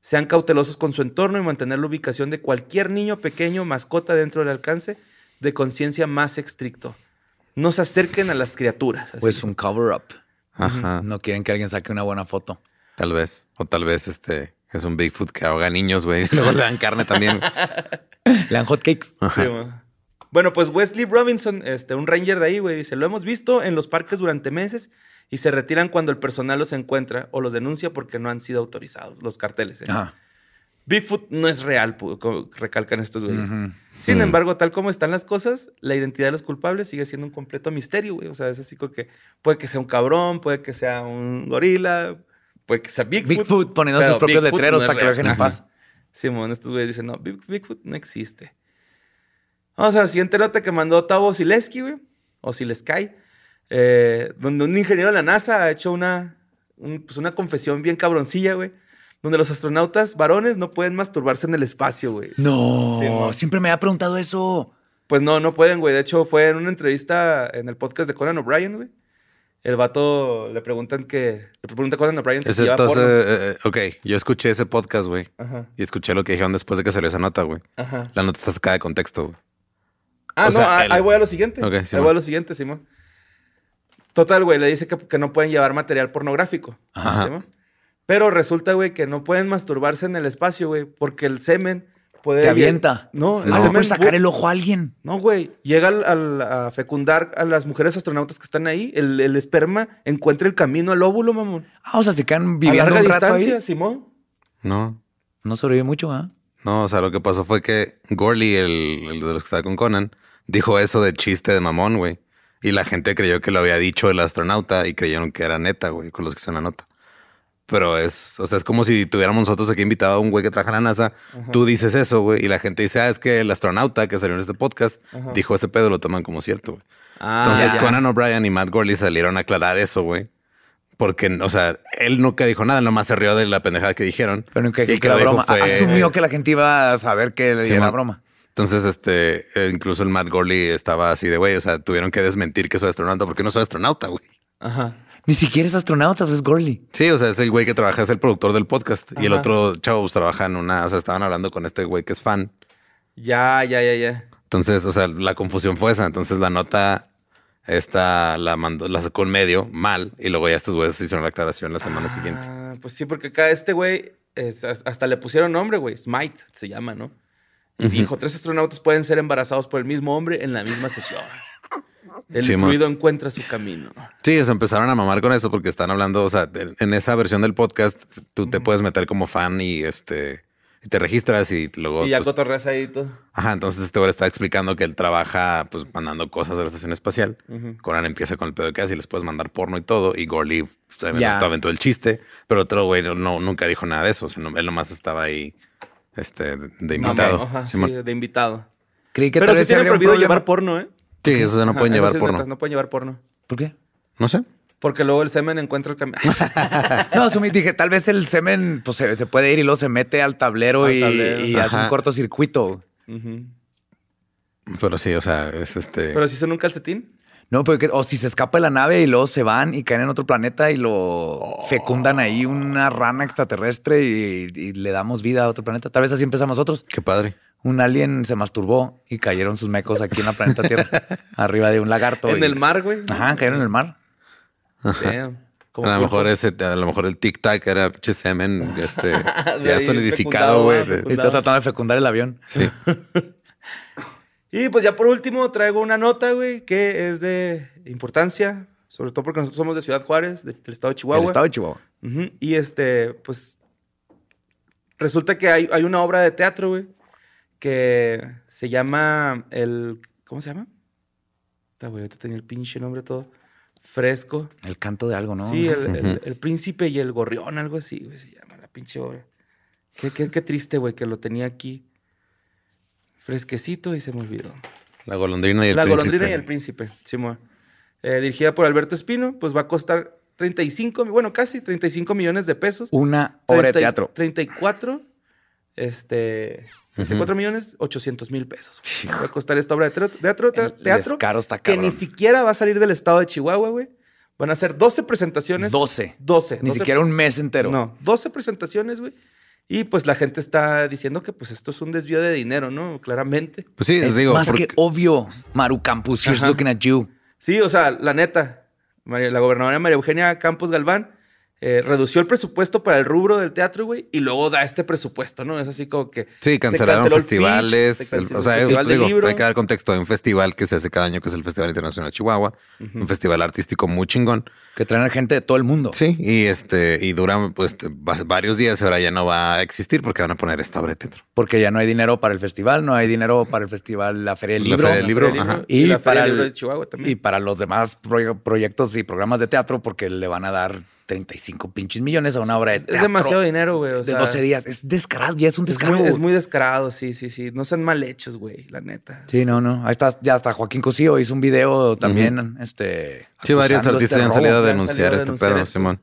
Sean cautelosos con su entorno y mantener la ubicación de cualquier niño pequeño, mascota dentro del alcance de conciencia más estricto. No se acerquen a las criaturas. así. Pues un cover-up. Ajá. No quieren que alguien saque una buena foto. Tal vez. O tal vez este es un Bigfoot que ahoga niños, güey. Luego le dan carne también. Le dan hotcakes. Sí, bueno, pues Wesley Robinson, este, un ranger de ahí, güey, dice, lo hemos visto en los parques durante meses y se retiran cuando el personal los encuentra o los denuncia porque no han sido autorizados, los carteles. ¿eh? Ajá. Bigfoot no es real, recalcan estos güeyes. Sin Mm. embargo, tal como están las cosas, la identidad de los culpables sigue siendo un completo misterio, güey. O sea, es así como que puede que sea un cabrón, puede que sea un gorila, puede que sea Bigfoot. Bigfoot poniendo sus propios Bigfoot letreros no para que lo dejen en paz. Simón, estos güeyes dicen, no, Big- Bigfoot no existe. Vamos a la siguiente nota que mandó Tavo Sileski, güey, o Silesky, eh, donde un ingeniero de la NASA ha hecho una, un- pues una confesión bien cabroncilla, güey, donde los astronautas varones no pueden masturbarse en el espacio, güey. No, Sí, siempre me ha preguntado eso. Pues no, no pueden, güey. De hecho, fue en una entrevista en el podcast de Conan O'Brien, güey. El vato le preguntan que... Le pregunta a Conan O'Brien que si entonces, eh, eh, ok, yo escuché ese podcast, güey. Ajá, Y escuché lo que dijeron después de que salió esa nota, güey. ajá. La nota está sacada de contexto, güey. Ah, O no, sea, ah, ahí voy a lo siguiente. Ok, ahí voy a lo siguiente, Simón. Total, güey, le dice que, que no pueden llevar material pornográfico. Ajá. Simón. Pero resulta, güey, que no pueden masturbarse en el espacio, güey, porque el semen puede... Te avienta. No, el le semen... puedes sacar el ojo a alguien. No, güey. Llega al, al- a fecundar a las mujeres astronautas que están ahí. El, el esperma encuentra el camino al óvulo, mamón. Ah, o sea, se quedan a viviendo larga un rato distancia, ahí. Simón. No, No sobrevive mucho, ¿ah? no, o sea, lo que pasó fue que Gorley, el, el de los que estaba con Conan, dijo eso de chiste de mamón, güey. Y la gente creyó que lo había dicho el astronauta y creyeron que era neta, güey, con los que hicieron la nota. Pero es, o sea, es como si tuviéramos nosotros aquí invitado a un güey que trabaja en la NASA. Tú dices eso, güey, y la gente dice, ah, es que el astronauta que salió en este podcast Ajá. dijo ese pedo, lo toman como cierto, güey. Ah, Entonces ya. Conan O'Brien y Matt Gorley salieron a aclarar eso, güey. Porque, o sea, él nunca dijo nada, nomás se rió de la pendejada que dijeron. Pero nunca Y que, dijo broma. fue- Asumió que la gente iba a saber que le Sí, era ma. broma. Entonces, este, eh, incluso el Matt Gorley estaba así de, güey, o sea, tuvieron que desmentir que soy astronauta porque no soy astronauta, güey. Ajá. Ni siquiera es astronauta, pues es Gorley. Sí, o sea, es el güey que trabaja, es el productor del podcast. Y el otro chavo pues, trabaja en una, o sea, estaban hablando con este güey que es fan. Ya, ya, ya, ya. Entonces, o sea, la confusión fue esa. Entonces la nota esta la mandó, la sacó en medio mal. Y luego ya estos güeyes hicieron la aclaración la semana siguiente. Ah, pues sí, porque acá este güey es- hasta le pusieron nombre, güey. Smite se llama, ¿no? Y dijo, tres astronautas pueden ser embarazados por el mismo hombre en la misma sesión. El Sí, fluido encuentra su camino. Sí, o sea, empezaron a mamar con eso porque están hablando, o sea, de- en esa versión del podcast, tú te puedes meter como fan y este y te registras y luego. y ya pues, cotorreas ahí y todo. ajá, entonces este güey está explicando que él trabaja pues mandando cosas a la estación espacial. Ujú. Conan empieza con el pedo que hace y les puedes mandar porno y todo. Y Gorley pues, Ya. aventó, el chiste, pero otro güey no, nunca dijo nada de eso. O sea, no- él nomás estaba ahí este, de, de invitado. Ajá, sí, de invitado. Creí que Pero tal sí vez habría un prohibido problema. llevar porno, ¿eh? Sí, eso no Ajá, pueden llevar porno. no pueden llevar porno. ¿Por qué? No sé. Porque luego el semen encuentra el camino. No, asumí, dije, tal vez el semen pues, se, se puede ir y luego se mete al tablero Al y, tablero. y hace un cortocircuito. Pero sí, o sea, es este. Pero si son un calcetín. No, porque, o si se escapa de la nave y luego se van y caen en otro planeta y lo fecundan ahí una rana extraterrestre y, y le damos vida a otro planeta. Tal vez así empezamos nosotros. Qué padre. Un alien se masturbó y cayeron sus mecos aquí en la planeta Tierra, arriba de un lagarto. En y- el mar, güey. Ajá, cayeron en el mar. Damn. Como A lo mejor ese, a lo mejor el tic tac era pinche semen, este, ya solidificado, güey. ah, está tratando de fecundar el avión. Sí. Y pues ya por último traigo una nota, güey, que es de importancia, sobre todo porque nosotros somos de Ciudad Juárez, del estado de Chihuahua. El estado de Chihuahua. Y este, pues, resulta que hay, hay una obra de teatro, güey, que se llama el, ¿cómo se llama? Esta, güey, ahorita tenía el pinche nombre todo. fresco. El canto de algo, ¿no? Sí, el, el- el príncipe y el gorrión, algo así, güey, se llama la pinche obra. Qué, qué, qué triste, güey, que lo tenía aquí fresquecito y se me olvidó. La golondrina y el la príncipe. golondrina y el príncipe, Simón. Eh, dirigida por Alberto Espino, pues va a costar 35, bueno, casi 35 millones de pesos. Una obra de 30 y- teatro. 34, este, 34 millones 800 mil pesos. Va a costar esta obra de teatro, teatro, teatro está que ni siquiera va a salir del estado de Chihuahua, güey. Van a ser 12 presentaciones. 12. 12. Ni 12 siquiera un mes entero. No, 12 presentaciones, güey. Y pues la gente está diciendo que pues esto es un desvío de dinero, ¿no? Claramente. Pues sí, Es digo, más porque- que obvio, Maru Campus, here's Ajá. looking at you. Sí, o sea, la neta, María- la gobernadora María Eugenia Campos Galván eh, redució el presupuesto para el rubro del teatro, güey, y luego da este presupuesto, ¿no? Es así como que... Sí, se cancelaron canceló el festivales. Pitch, se el- canceló o sea, Festival digo, Libro. hay que dar contexto. Hay un festival que se hace cada año, que es el Festival Internacional de Chihuahua. Un festival artístico muy chingón. Que traen a gente de todo el mundo. Sí, y este, y dura pues va- varios días y ahora ya no va a existir porque van a poner esta obra de teatro. Porque ya no hay dinero para el festival, no hay dinero para el festival La Feria del La Libro. Feria del Libro, Feria del ajá. Y, la Feria para del el- Libro de Chihuahua también. Y para los demás proye- proyectos y programas de teatro, porque le van a dar 35 pinches millones a una obra de es teatro. demasiado dinero, güey. o de sea, 12 días. Es descarado, ya es un Es descaro. muy, es muy descarado, sí, sí, sí. No sean mal hechos, güey, la neta. Sí, no, no. Ahí está, ya hasta Joaquín Cosío hizo un video también, este. Sí, varios acusando artistas este han robo. salido a denunciar salido este denunciar pedo, esto. Simón.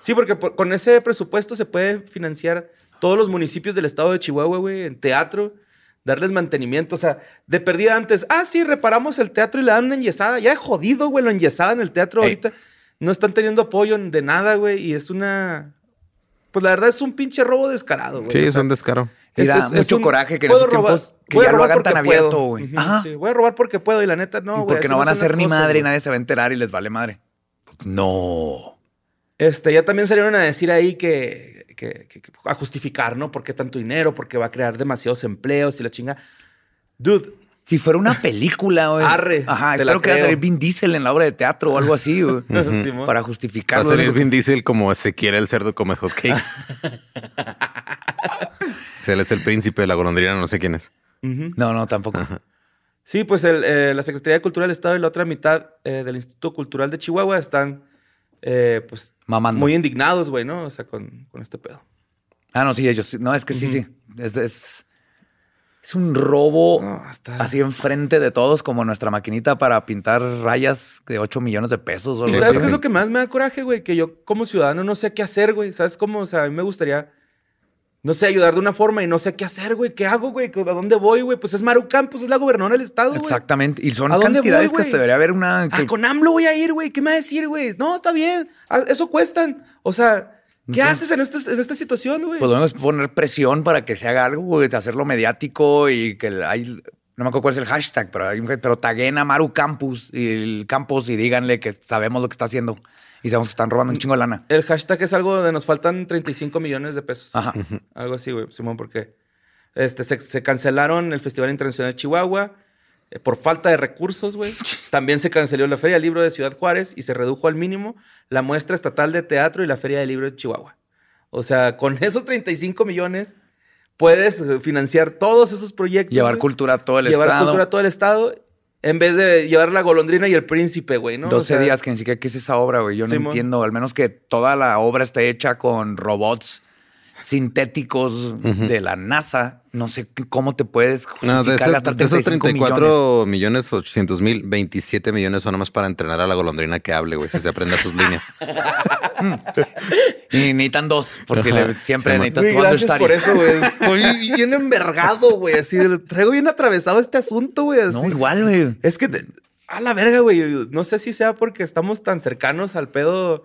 Sí, porque por- con ese presupuesto se puede financiar todos los municipios del estado de Chihuahua, güey, en teatro, darles mantenimiento. O sea, de perdida antes, ah, sí, reparamos el teatro y le dan una enyesada. Ya he jodido, güey, lo enyesaban el teatro Ey. ahorita. No están teniendo apoyo de nada, güey, y es una. Pues la verdad es un pinche robo descarado, güey. Sí, O es un descaro. Y da mucho coraje que en esos tiempos que voy a ya lo robar hagan tan porque puedo. abierto, güey. Sí, voy a robar porque puedo y la neta no, güey. porque no van a hacer ni cosas, madre y nadie se va a enterar y les vale madre. Pues, no. Este, ya también salieron a decir ahí que, que- que- que- a justificar, ¿no? ¿Por qué tanto dinero? Porque va a crear demasiados empleos y la chinga. Dude, Si fuera una película, güey. Arre, Ajá, te la espero que vaya a salir Vin Diesel en la obra de teatro o algo así, güey. Para Va a justificarlo. salir. Vin Diesel como se quiere el cerdo come hotcakes. Él es el príncipe de la golondrina, no sé quién es. No, no, tampoco. Sí, pues el, eh, la Secretaría de Cultura del Estado y la otra mitad eh, del Instituto Cultural de Chihuahua están, eh, pues, Mamando. muy indignados, güey, ¿no? O sea, con, con este pedo. Ah, no, sí, ellos. sí. No, es que sí, sí. Es, es, es un robo No, está- así enfrente de todos, como nuestra maquinita para pintar rayas de 8 millones de pesos o algo ¿Sabes qué es lo que más me da coraje, güey? Que yo como ciudadano no sé qué hacer, güey. ¿Sabes cómo? O sea, a mí me gustaría, no sé, ayudar de una forma y no sé qué hacer, güey. ¿Qué hago, güey? ¿A dónde voy, güey? Pues es Maru Campos, es la gobernadora del estado, güey. Exactamente. Y son ¿A dónde cantidades voy, que hasta debería haber una. Ah, con AMLO voy a ir, güey. ¿Qué me va a decir, güey? No, está bien. Ah, Eso cuestan. O sea, ¿qué haces en, en esta situación, güey? Podemos poner presión para que se haga algo, güey, de hacerlo mediático y que hay. No me acuerdo cuál es el hashtag, pero, hay un, pero taguen a Maru Campus y el campus y díganle que sabemos lo que está haciendo y sabemos que están robando un chingo de lana. El hashtag es algo de nos faltan 35 millones de pesos. Ajá. Algo así, güey, Simón, porque este, se, se cancelaron el Festival Internacional de Chihuahua por falta de recursos, güey. También se canceló la Feria del Libro de Ciudad Juárez y se redujo al mínimo la muestra estatal de teatro y la Feria del Libro de Chihuahua. O sea, con esos 35 millones puedes eh, financiar todos esos proyectos. Llevar cultura a todo el Llevar estado. cultura a todo el estado en vez de llevar la golondrina y el príncipe, güey, ¿no? O 12 sea, días que ni siquiera qué es esa obra, güey. Yo no entiendo. Al menos que toda la obra esté hecha con robots sintéticos de la NASA. No sé cómo te puedes justificar No, de, ese- gastar de esos 35 millones. 34 millones 800 mil, 27 millones son nomás para entrenar a la golondrina que hable, güey, si se aprenda sus líneas. Y necesitan dos, por si le- siempre Sí, necesitas tu gracias understudy. por eso, güey. Estoy bien envergado, güey. Así, traigo bien atravesado este asunto, güey. así. No, igual, güey. Es que, a la verga, güey. No sé si sea porque estamos tan cercanos al pedo.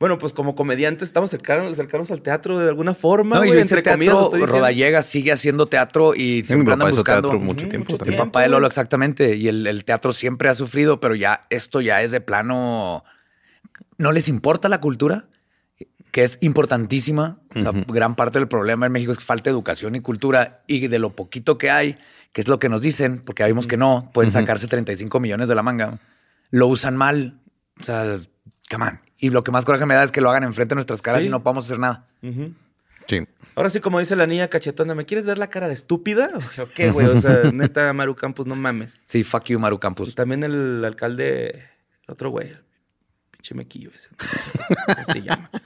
Bueno, pues como comediantes estamos cercanos, cercanos al teatro de alguna forma, No, y güey. ese Entre comillas, lo teatro, estoy diciendo. Rodallega sigue haciendo teatro y siempre andan buscando. teatro mucho tiempo mucho. El papá de Lolo, exactamente. Y el, el teatro siempre ha sufrido, pero ya esto ya es de plano. ¿No les importa la cultura? Que es importantísima. O sea, gran parte del problema en México es que falta educación y cultura. Y de lo poquito que hay, que es lo que nos dicen, porque ya vimos que no, pueden sacarse 35 millones de la manga. Lo usan mal. O sea, come on. Y lo que más coraje me da es que lo hagan enfrente de nuestras caras Sí. y no podamos hacer nada. Sí. Ahora sí, como dice la niña cachetona, ¿me quieres ver la cara de estúpida? ¿O qué, güey? O sea, neta, Maru Campos, no mames. Sí, fuck you, Maru Y Campus. también el alcalde, el otro güey, Pinche mequillo ese. ¿Cómo se llama?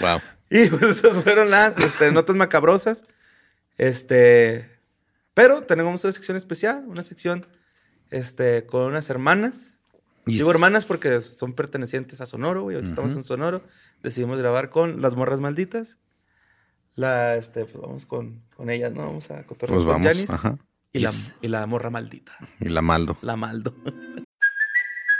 Wow. Y pues esas fueron las este, notas macabrosas. Este. Pero tenemos una sección especial, una sección este, con unas hermanas. Y Digo hermanas porque son pertenecientes a Sonoro, güey. Ahorita estamos en Sonoro. Decidimos grabar con las morras malditas. La, este, pues vamos con, con ellas, ¿no? Vamos a cotorrear Pues con vamos. Janis. Ajá. Y, la, Yes. y la morra maldita. Y la maldo. La maldo.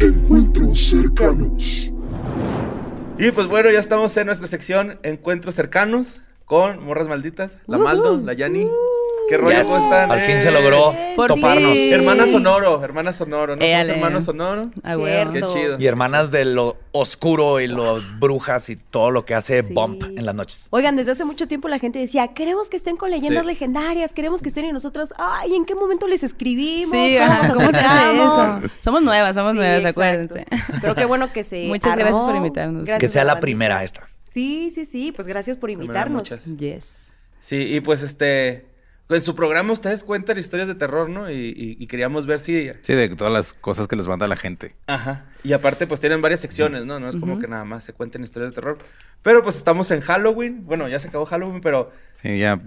Encuentros cercanos. Y pues bueno, ya estamos en nuestra sección Encuentros cercanos con morras malditas. La Maldo, la Yani. ¿Qué rollo? Yes. ¿Cómo están? Al fin Eh, se logró Por toparnos. fin. Hermana Sonoro, hermana Sonoro. ¿No somos Éale. hermanos Sonoro? Ah, huevo. Qué chido. Y hermanas de lo oscuro y lo brujas y todo lo que hace Sí. Bump en las noches. Oigan, desde hace mucho tiempo la gente decía, queremos que estén con leyendas Sí. legendarias, queremos que estén y nosotros, ay, ¿en qué momento les escribimos? Sí, ¿Cómo nos ¿cómo se hace acercamos?" eso? Somos nuevas, somos Sí, nuevas, exacto. acuérdense. Pero qué bueno que se Muchas gracias por invitarnos. Gracias que sea la primera esta. Sí, sí, sí, pues gracias por Primera invitarnos. muchas. Yes. Sí, y pues este. En su programa ustedes cuentan historias de terror, ¿no? Y, y- y queríamos ver si. Sí, de todas las cosas que les manda la gente. Ajá. Y aparte, pues tienen varias secciones, ¿no? No es como que nada más se cuenten historias de terror. Pero pues estamos en Halloween. Bueno, ya se acabó Halloween, pero Sí, ya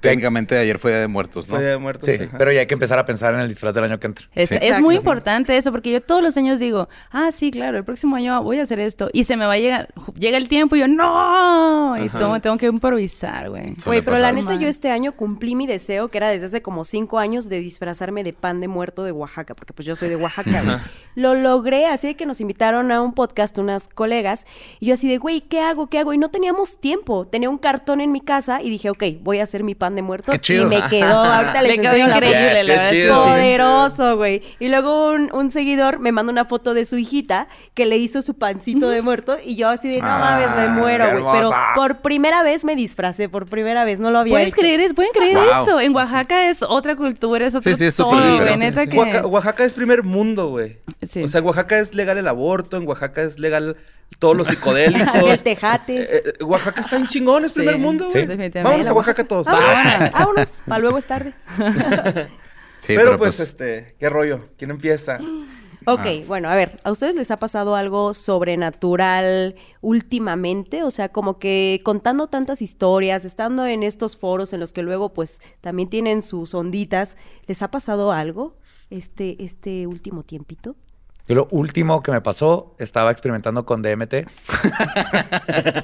técnicamente ayer fue Día de Muertos, ¿no? fue Día de muertos. Sí, ajá. pero ya hay que empezar a pensar en el disfraz del año que entra. Es, Sí. es muy importante eso, porque yo todos los años digo, ah, sí, claro, el próximo año voy a hacer esto. Y se me va a llegar, llega el tiempo y yo, no, y tengo, que improvisar, güey. Güey, pero la neta yo este año cumplí mi deseo, que era desde hace como cinco años, de disfrazarme de pan de muerto de Oaxaca, porque pues yo soy de Oaxaca, güey. Lo logré, así de que nos invitaron a un podcast unas colegas, y yo así de, güey, ¿qué hago? ¿Qué hago? Y no teníamos tiempo. Tenía un cartón en mi casa y dije, ok, voy a hacer mi pan de muerto. Qué chido. Y me quedó, ahorita les Le quedó increíble, Yes, la verdad. chido. Poderoso, güey. Y luego un, un seguidor me manda una foto de su hijita que le hizo su pancito de muerto y yo así de, no mames, me Ah, muero, güey. Pero por primera vez me disfracé, por primera vez, no lo había ¿Puedes hecho. creer, ¿Pueden creer Wow. esto? En Oaxaca es otra cultura, es otro Sí, sí, es todo, güey, neta sí. que... Oaxaca, Oaxaca es primer mundo, güey. Sí. O sea, Oaxaca es legal el aborto, en Oaxaca es legal todos los psicodélicos. El tejate. Eh, eh, Oaxaca está en chingón, es Sí, primer mundo, güey. Vamos a Oaxaca todos. Vámonos, vámonos, para luego es tarde. Sí, pero, pues, este, ¿qué rollo? ¿Quién empieza? Ok, Ah. bueno, a ver, ¿a ustedes les ha pasado algo sobrenatural últimamente? O sea, como que contando tantas historias, estando en estos foros en los que luego pues también tienen sus onditas, ¿les ha pasado algo este, este último tiempito? Yo lo último que me pasó, estaba experimentando con DMT.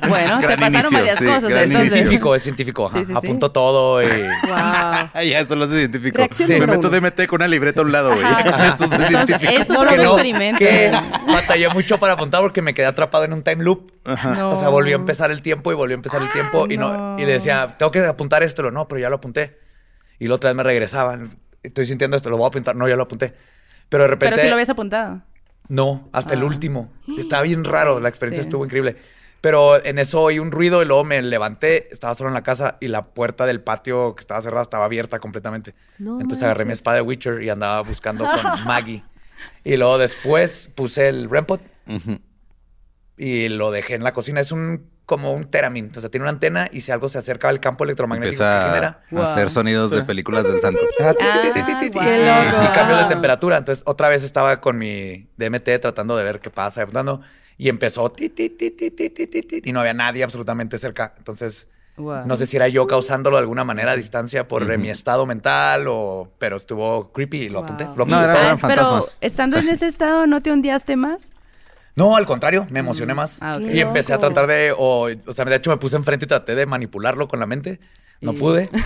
Bueno, te Gran pasaron inicio, varias sí, cosas. Es entonces. científico, es científico. ajá. Sí, sí, sí. Apunto todo y... Wow. ya eso lo hace científico. Me meto. DMT con una libreta a un lado, güey. Eso es científico. es no, experimento. que batallé mucho para apuntar porque me quedé atrapado en un time loop. No. O sea, volvió a empezar el tiempo y volvió a empezar el tiempo y no. no. y le decía, tengo que apuntar esto, lo no, pero ya lo apunté. Y la otra vez me regresaba, estoy sintiendo esto, lo voy a apuntar, no, ya lo apunté. Pero de repente Pero si lo habías apuntado. No, hasta el último. Estaba bien raro, la experiencia Sí. estuvo increíble. Pero en eso oí un ruido y luego me levanté, estaba solo en la casa y la puerta del patio que estaba cerrada estaba abierta completamente. No Entonces agarré mi espada de Witcher y andaba buscando con Maggie. Y luego después puse el REM-pod Ujú. y lo dejé en la cocina. Es un como un teramin. O sea, tiene una antena y si algo se acerca al campo electromagnético que genera. Wow. hacer sonidos de películas del santo. Y cambios de temperatura. Entonces, otra vez estaba con mi DMT tratando de ver qué pasa, y empezó y no había nadie absolutamente cerca. Entonces, No sé si era yo causándolo de alguna manera a distancia por mi estado mental o... Pero estuvo creepy y lo wow. apunté. Lo apunté. No, eran, eran fantasmas. Estando en ese estado, ¿no te hundíaste más? No, al contrario, me emocioné más. Ah. Y empecé a tratar de, o, o sea, de hecho me puse enfrente y traté de manipularlo con la mente. No pude.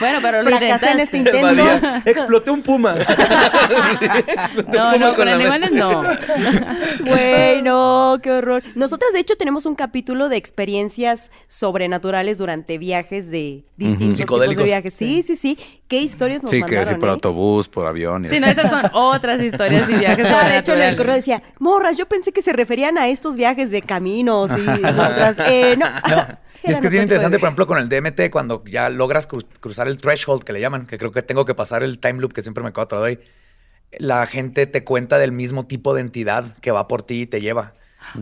Bueno, pero lo Fracasé en este intento. Exploté un puma. Exploté un No, puma no, con con animales no. Güey, no, qué horror. Nosotras, de hecho, tenemos un capítulo de experiencias sobrenaturales durante viajes de distintos tipos de Psicodélicos. viajes. Sí, sí, sí. ¿Qué historias nos Sí, que mandaron, sí, por eh? autobús, por avión. y Sí, así. no, esas son otras historias y viajes de hecho, en el correo decía, morras, yo pensé que se referían a estos viajes de caminos y nosotras, eh, no. Y es que es bien interesante, por ejemplo, con el DMT, cuando ya logras cru- cruzar el threshold que le llaman, que creo que tengo que pasar el time loop que siempre me de doy, la gente te cuenta del mismo tipo de entidad que va por ti y te lleva.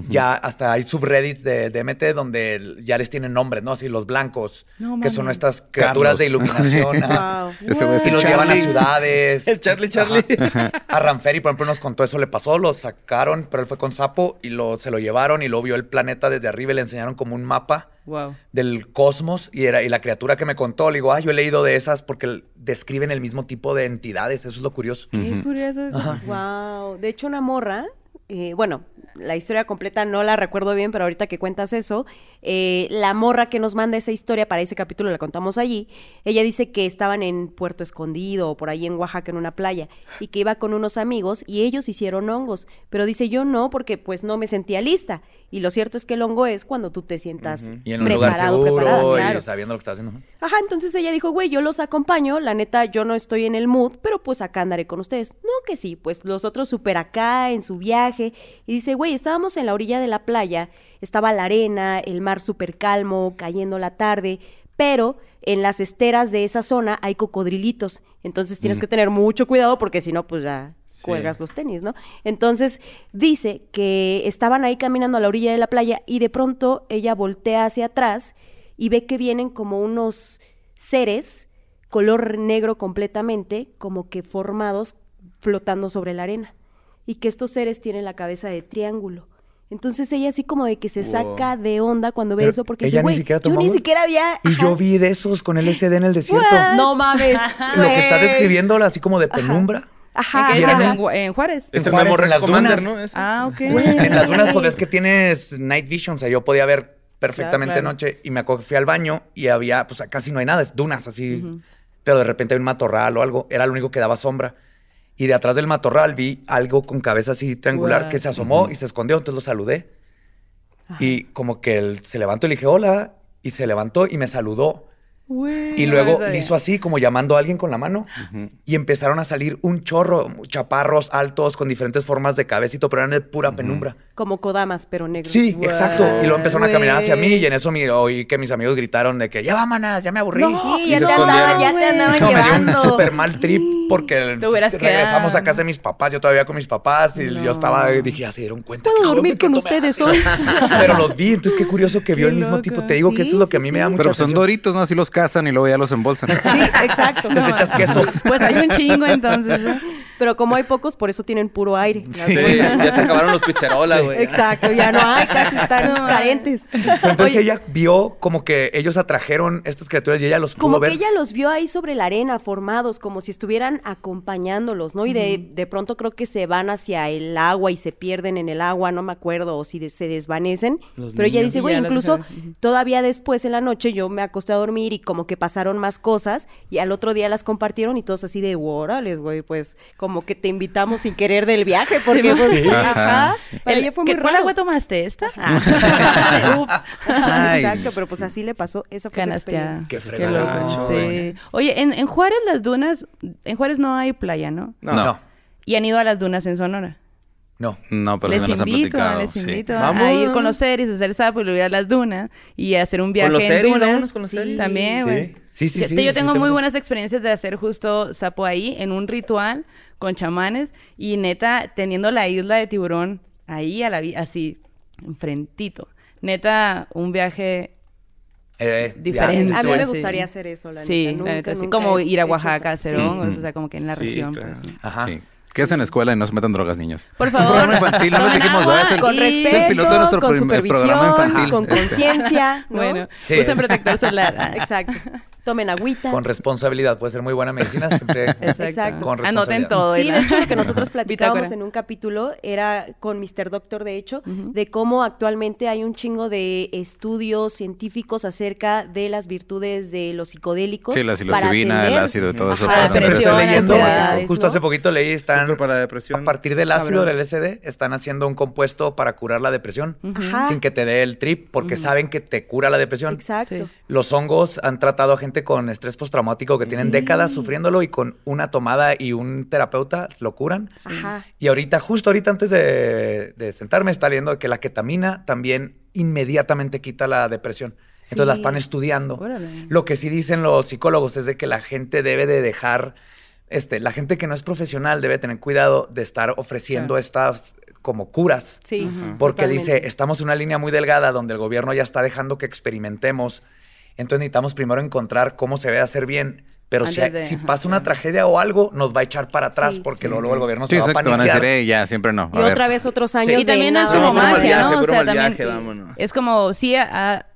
Ya hasta hay subreddits de DMT donde ya les tienen nombres, ¿no? Así los blancos, No que son estas criaturas de iluminación. ajá. Wow. Es Y los llevan a ciudades. El Charlie, Charlie. Ajá. A Ranferi, por ejemplo, nos contó eso le pasó, lo sacaron, pero él fue con sapo y lo, se lo llevaron y lo vio el planeta desde arriba y le enseñaron como un mapa Wow. del cosmos y era y la criatura que me contó le digo, ah, yo he leído de esas porque describen el mismo tipo de entidades, eso es lo curioso. Qué curioso eso. Wow. De hecho, una morra, eh, bueno, la historia completa no la recuerdo bien, pero ahorita que cuentas eso, eh, la morra que nos manda esa historia para ese capítulo la contamos allí. Ella dice que estaban en Puerto Escondido o por ahí en Oaxaca en una playa y que iba con unos amigos y ellos hicieron hongos, pero dice yo no porque pues no me sentía lista. Y lo cierto es que el hongo es cuando tú te sientas Y en un lugar preparado, seguro preparada, claro. y sabiendo lo que estás haciendo. Ajá, entonces ella dijo, güey, yo los acompaño, la neta, yo no estoy en el mood, pero pues acá andaré con ustedes. No, que sí, pues los otros súper acá, en su viaje. Y dice, güey, estábamos en la orilla de la playa, estaba la arena, el mar súper calmo, cayendo la tarde, pero en las esteras de esa zona hay cocodrilitos. Entonces tienes que tener mucho cuidado porque si no, pues ya cuelgas los tenis, ¿no? Entonces dice que estaban ahí caminando a la orilla de la playa y de pronto ella voltea hacia atrás y ve que vienen como unos seres color negro completamente, como que formados flotando sobre la arena. Y que estos seres tienen la cabeza de triángulo. Entonces ella así como de que se saca de onda cuando ve Pero eso porque ella dice, ni siquiera yo ni tomamos". siquiera había... Y ajá, yo vi de esos con LSD en el desierto. No mames. Lo que está güey. describiendo así como de penumbra. Ajá. ¿En era- ¿En, en Juárez? Es En el Juárez, en las dunas. ¿no? Ah, ok. En las dunas, pues es que tienes night vision, o sea, yo podía ver perfectamente Claro, de claro. noche y me acuerdo que fui al baño y había, pues casi no hay nada, es dunas así, pero de repente hay un matorral o algo, era lo único que daba sombra. Y de atrás del matorral vi algo con cabeza así triangular que se asomó y se escondió, entonces lo saludé. Y como que él se levantó y le dije hola, y se levantó y me saludó. Y no luego le hizo así, como llamando a alguien con la mano. Y empezaron a salir un chorro, chaparros altos, con diferentes formas de cabecito, pero eran de pura penumbra. Como Kodamas, pero negros. Sí, exacto. Y luego empezaron a caminar hacia mí y en eso mi, oí que mis amigos gritaron de que ya vámonos, ya me aburrí. Sí, Y ya te andaban, escondieron. ya te andaban No, me dio un súper mal trip porque regresamos quedado. a casa de mis papás. Yo todavía con mis papás y No. yo estaba, dije, ya se dieron cuenta. Puedo dormir con ustedes ácido". hoy. Pero los vi, entonces qué curioso que vio Qué el mismo loco. tipo. Te digo que eso Sí, es lo que a sí, mí me sí. da mucha Pero son doritos, ¿no? Así los cazan y luego ya los embolsan. Sí, exacto. Les echas queso. Pues hay un chingo entonces. ¿no? Pero como hay pocos, por eso tienen puro aire. Sí, ya se acabaron los pizzerola, güey. Exacto, ya no hay, casi están carentes. Pero entonces ella vio como que ellos atrajeron estas criaturas y ella los Como pudo que ver. ella los vio ahí sobre la arena, formados, como si estuvieran acompañándolos, ¿no? Y de, de pronto creo que se van hacia el agua y se pierden en el agua, no me acuerdo, o si de- se desvanecen. Los Pero ella dice, güey, incluso todavía después en la noche yo me acosté a dormir y como que pasaron más cosas y al otro día las compartieron y todos así de, órales, güey, pues como que te invitamos sin querer del viaje, porque pues, Sí. ajá, Ajá, para El- ella fue ¿qué- muy ¿Cuál agua tomaste? ¿Esta? Uf. Ay. Exacto, pero pues así le pasó, esa fue su Canasteada. experiencia. Qué Qué loco. Sí. Oye, en, en Juárez las dunas, en Juárez no hay playa, ¿no? No. No, Y han ido a las dunas en Sonora. no. No, pero les sí me las han invito, platicado. les sí. invito Vamos. a ir con los series, hacer sapo y luego ir a las dunas y hacer un viaje los en series, dunas. vámonos con los Sí. series. También, güey. Sí, sí, Yo- sí. Yo tengo muy buenas experiencias de hacer justo sapo ahí, en un ritual, con chamanes, y neta, teniendo la isla de tiburón ahí, a la así, enfrentito. Neta, un viaje Eh, ya, diferente. A mí me Sí. gustaría hacer eso, la sí, neta. la Nunca, neta, sí. Como ir a Oaxaca a hacer hongos, o sea, como que en la Sí, región. claro. pues, ¿no? Ajá. Que es en la escuela y no se metan drogas, niños. Por Es un favor. programa infantil, no dijimos, ¿verdad? Es el- Con respeto, es el piloto de nuestro con programa infantil. con Este. conciencia, ¿no? Bueno, Sí, usen es- protector solar. Ah. Exacto. Tomen agüita. Con responsabilidad. Puede ser muy buena medicina, siempre Exacto. con Anoten todo. Sí, de hecho, lo que nosotros platicábamos en un capítulo era con Mr. Doctor, de hecho, de cómo actualmente hay un chingo de estudios científicos acerca de las virtudes de los psicodélicos. Sí, la psilocibina, el ácido, todo eso. Ajá, para depresión, ansiedades, justo ¿no? hace poquito leí, están Súper para la depresión. a partir del ácido del LSD, están haciendo un compuesto para curar la depresión Ajá. sin que te dé el trip, porque saben que te cura la depresión. Exacto. Sí. Los hongos han tratado a gente con estrés postraumático que tienen Sí. décadas sufriéndolo y con una tomada y un terapeuta lo curan. Ajá. Y ahorita, justo ahorita antes de, de sentarme, está leyendo que la ketamina también inmediatamente quita la depresión. Entonces la están estudiando. Órale. Lo que sí dicen los psicólogos es de que la gente debe de dejar, este, la gente que no es profesional debe tener cuidado de estar ofreciendo estas como curas. Sí. Porque totalmente. dice, estamos en una línea muy delgada donde el gobierno ya está dejando que experimentemos. Entonces necesitamos primero encontrar cómo se debe hacer bien. Pero si, de- si ajá, pasa una tragedia o algo, nos va a echar para atrás Sí, porque sí. luego, luego el gobierno Sí, se va a exacto. Van a paniquear. decir, "Ey, ya, siempre no. Y ver. otra vez otros años Y también no es como magia, ¿no? O sea, también viaje, vámonos. es como, sí,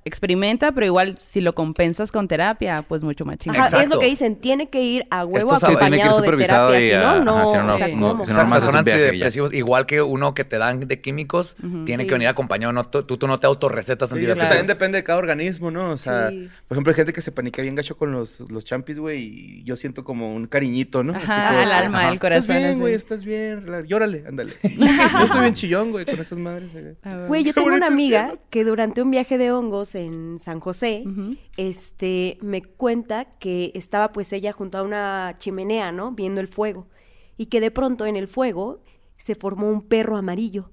experimenta, pero igual si lo compensas con terapia, pues mucho más chingón. Ajá, es lo que dicen, tiene que ir a huevo Esto sabe- Sí, tiene que ir acompañado de terapia, y si a- no, no, ajá, si no, son antidepresivos, igual que uno que te dan de químicos, tiene Sí. que venir acompañado. No, tú, tú no te autorrecetas Sí, es que antidepresivos. también depende de cada organismo, ¿no? O sea, Sí. por ejemplo, hay gente que se paniquea bien gacho con los, los champis, güey, y yo siento como un cariñito, ¿no? Ajá, como, al alma, ajá, al corazón, Estás bien, güey, estás bien, llórale, ándale. yo soy bien chillón, güey, con esas madres. güey. Güey, yo tengo una amiga que durante un viaje de hongos en San José, este, me cuenta que estaba pues ella junto a una chimenea, ¿no? Viendo el fuego. Y que de pronto en el fuego se formó un perro amarillo.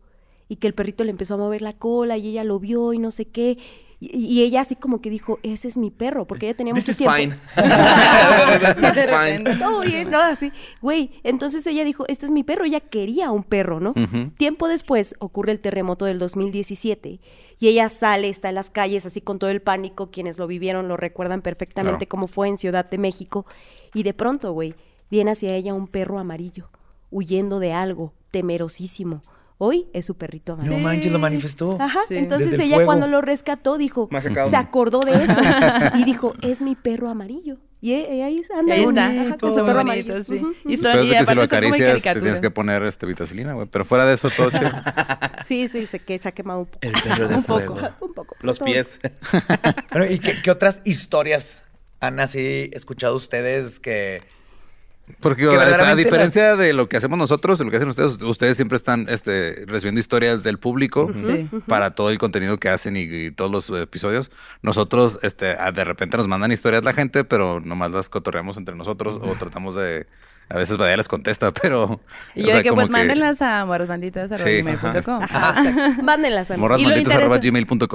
Y que el perrito le empezó a mover la cola y ella lo vio y no sé qué. Y, y ella así como que dijo, ese es mi perro, porque ella tenía This mucho is tiempo. fine. This is fine. Todo bien, ¿no? Así, güey, entonces ella dijo, este es mi perro, ella quería un perro, ¿no? Tiempo después ocurre el terremoto del 2017 y ella sale, está en las calles así con todo el pánico, quienes lo vivieron lo recuerdan perfectamente Claro. cómo fue en Ciudad de México y de pronto, güey, viene hacia ella un perro amarillo, huyendo de algo, temerosísimo. Hoy es su perrito amarillo. No manches, lo manifestó. Ajá, Sí. entonces Desde ella cuando lo rescató dijo, se acordó de eso y dijo, es mi perro amarillo. Y e- e- ahí anda, Y ahí está. ajá, con su perro bonito, amarillo. sí. Ujú, Y son- y que si aparte lo acaricias, te tienes que poner este vitacilina, güey. Pero fuera de eso, todo chido. Sí, sí, se, que se ha quemado un poco. El perro de un fuego. poco, un poco. Los todo- pies. Bueno, ¿y qué, qué otras historias han así escuchado ustedes que... Porque Que a- diferencia de lo que hacemos nosotros, de lo que hacen ustedes, ustedes siempre están este, recibiendo historias del público Sí. para todo el contenido que hacen y, y todos los episodios. Nosotros, este, de repente nos mandan historias la gente, pero nomás las cotorreamos entre nosotros o tratamos de... A veces Badía les contesta, pero... Y o yo sea, de que pues mándenlas a morrosbanditas.com. Ajá, exacto. Mándenlas a interesa-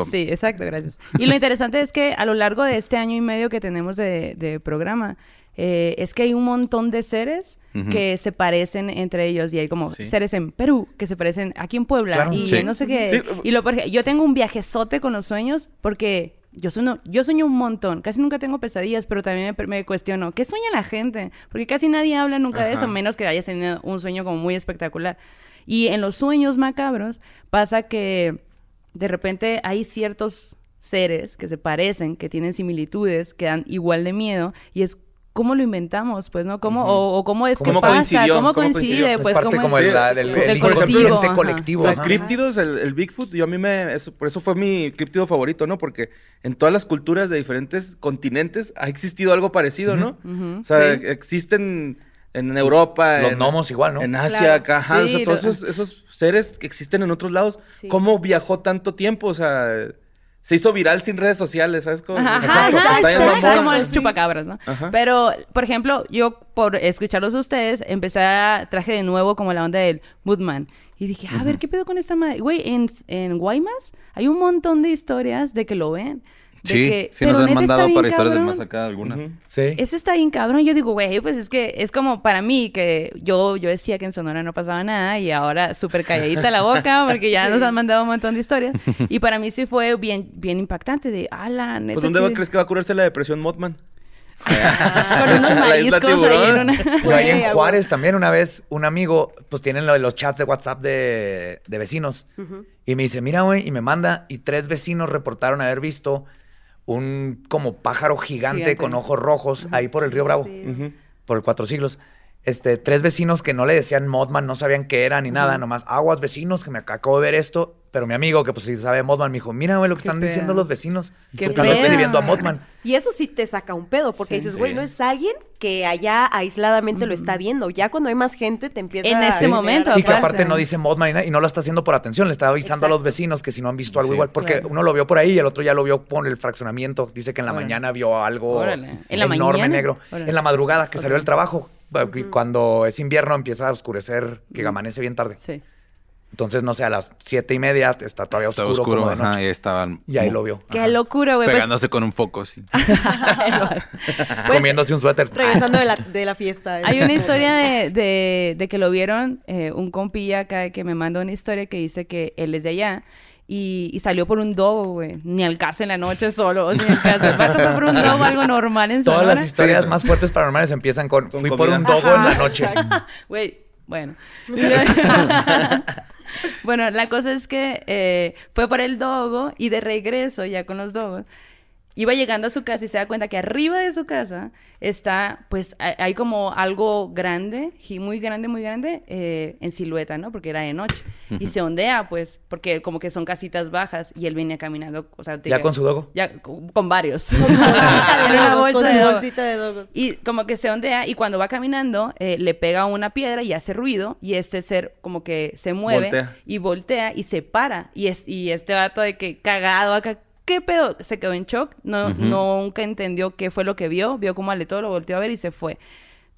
Sí, exacto, gracias. Y lo interesante es que a lo largo de este año y medio que tenemos de, de programa, eh, es que hay un montón de seres que se parecen entre ellos y hay como Sí. seres en Perú que se parecen aquí en Puebla Claro. y Sí. no sé qué. Sí. Y lo porque yo tengo un viajezote con los sueños porque yo sueño, yo sueño un montón, casi nunca tengo pesadillas, pero también me, me cuestiono, ¿qué sueña la gente? Porque casi nadie habla nunca de eso, menos que hayas tenido un sueño como muy espectacular. Y en los sueños macabros pasa que de repente hay ciertos seres que se parecen, que tienen similitudes, que dan igual de miedo, y es cómo lo inventamos, pues, ¿no? ¿Cómo, o, o cómo es ¿Cómo que pasa, coincidió? cómo ¿Cómo coincide? Es pues, parte cómo como es- el, la- del, Del el colectivo, inconsciente ajá. colectivo. Los críptidos, el, el Bigfoot, yo a mí me... Eso, por eso fue mi críptido favorito, ¿no? Porque en todas las culturas de diferentes continentes ha existido algo parecido, ¿no? O sea, sí. existen en Europa, Los en, gnomos igual, ¿no? en Asia, Claro. acá, ajá, o sea, todos lo- esos, esos seres que existen en otros lados. Sí. ¿Cómo viajó tanto tiempo? O sea, se hizo viral sin redes sociales, ¿sabes? cómo? Ajá, Exacto, ajá, está bien exacto, mamón. como el Sí. chupacabras, ¿no? Ajá. Pero, por ejemplo, yo por escucharlos a ustedes, empecé a traje de nuevo como la onda del Moodman. Y dije, a ver, ¿qué pedo con esta madre? Güey, en, en Guaymas hay un montón de historias de que lo ven. Sí, que- sí nos han mandado para historias de cabrón. más acá algunas. Sí. Eso está bien cabrón. Yo digo, güey, pues es que es como para mí que yo, yo decía que en Sonora no pasaba nada y ahora súper calladita la boca porque ya nos han mandado un montón de historias. Y para mí sí fue bien, bien impactante de, ala, neta. Pues ¿dónde que- crees que va a curarse la depresión Mothman? Con unos mariscos ahí en tiburón. una... Pero ahí en Juárez también una vez un amigo, pues tienen los chats de WhatsApp de, de vecinos. Y me dice, mira, güey, y me manda, y tres vecinos reportaron haber visto un como pájaro gigante, con ojos rojos ahí por el río Bravo, por el Cuatro Siglos. Este, tres vecinos que no le decían Mothman, no sabían qué era ni nada, nomás aguas vecinos que me acabo de ver esto, pero mi amigo que pues sí sabe Mothman me dijo, mira güey lo que Qué están diciendo los vecinos, Qué están pedo. describiendo a Mothman. Y eso sí te saca un pedo, porque Sí. dices, güey, Sí. no es alguien que allá aisladamente lo está viendo. Ya cuando hay más gente te empieza En a este generar- momento, Y que aparte. no dice Mothman y, nada, y no lo está haciendo por atención, le está avisando a los vecinos que si no han visto algo Sí. igual, porque Claro. uno lo vio por ahí y el otro ya lo vio por el fraccionamiento. Dice que en la Órale. mañana vio algo Órale. ¿En la enorme mañana? negro. Órale. En la madrugada que salió del trabajo. Cuando es invierno empieza a oscurecer, que amanece bien tarde. Sí. Entonces, no sé, a las siete y media está todavía oscuro, oscuro, como de ajá, noche. y estaban Y ahí lo vio. Qué Ajá. locura, güey. pues- pegándose con un foco, sí. Pues, Comiéndose un suéter. Regresando de la, de la fiesta. Hay una historia de, de, de que lo vieron, eh, un compilla acá que me mandó una historia que dice que él es de allá y, y salió por un dogo, güey. Ni al caso en la noche solo, ni al caso. Fue por un dogo, algo normal en Todas Sonora. las historias más fuertes paranormales empiezan con, Con fui por un dogo en la noche. Güey, bueno. bueno, la cosa es que eh, fue por el dogo y de regreso ya con los dogos. Iba llegando a su casa y se da cuenta que arriba de su casa está, pues, hay como algo grande, muy grande, muy grande, eh, en silueta, ¿no? Porque era de noche. Y se ondea, pues, porque como que son casitas bajas y él venía caminando, o sea... ¿Ya con su dogo? Ya, con, con varios. Con su dogos. bolsita de dogos. Y como que se ondea y cuando va caminando eh, le pega a una piedra y hace ruido y este ser como que se mueve Voltea. y voltea y se para y, es, y este vato de que cagado acá, ¿qué pedo? Se quedó en shock, no, nunca entendió qué fue lo que vio, vio como aletó, lo volteó a ver y se fue.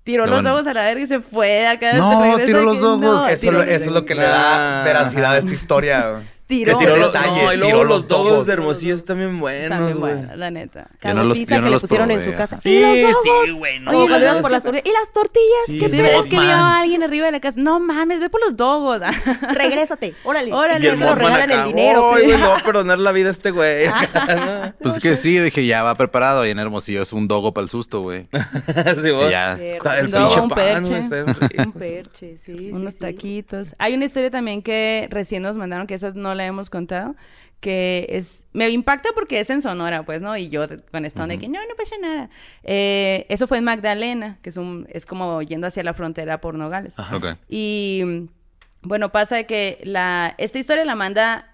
Tiró No, los ojos a la verga y se fue de acá. No, de regreso tiró los ojos. no, Eso, lo- es lo que le Ah. da veracidad a esta historia. Tiró. Que Tiró los- detalle, no, y luego tiró los dogos de Hermosillo también Está buenos, bien güey. buena, la neta. Yo no los- Pizza no que le los pusieron en probé, su casa. Sí, ¿Y los dogos? sí, güey. no, Como cuando no, ibas por que- las tortillas. ¿Y las tortillas? Sí, ¿Qué ¿Qué sí, crees que vio a alguien arriba de la casa? No mames, ve por los dogos. Regrésate. Órale. Órale, lo Mothman regalan acá, el dinero. "Ay, güey, le voy a perdonar la vida a este güey. Pues es que sí, dije, ya va preparado. Y en Hermosillo es un dogo para el susto, güey. Sí, vos. Ya. Está el pinche un pan, bien Un perche, sí, unos taquitos. Hay una historia también que recién nos mandaron, que esa no la hemos contado, que es... Me impacta porque es en Sonora, pues, ¿no? Y yo con esta onda de que no, no pasa nada. Eh, eso fue en Magdalena, que es, un, es como yendo hacia la frontera por Nogales. Ok. Y mm, bueno, pasa que la, esta historia la manda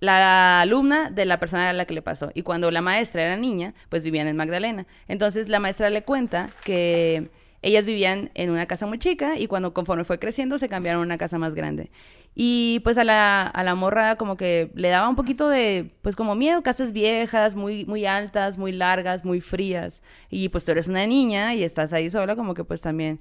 la alumna de la persona a la que le pasó. Y cuando la maestra era niña, pues vivían en Magdalena. Entonces la maestra le cuenta que ellas vivían en una casa muy chica y cuando conforme fue creciendo se cambiaron a una casa más grande. Y pues a la, a la morra como que le daba un poquito de, pues como miedo, casas viejas, muy, muy altas, muy largas, muy frías. Y pues tú eres una niña y estás ahí sola, como que pues también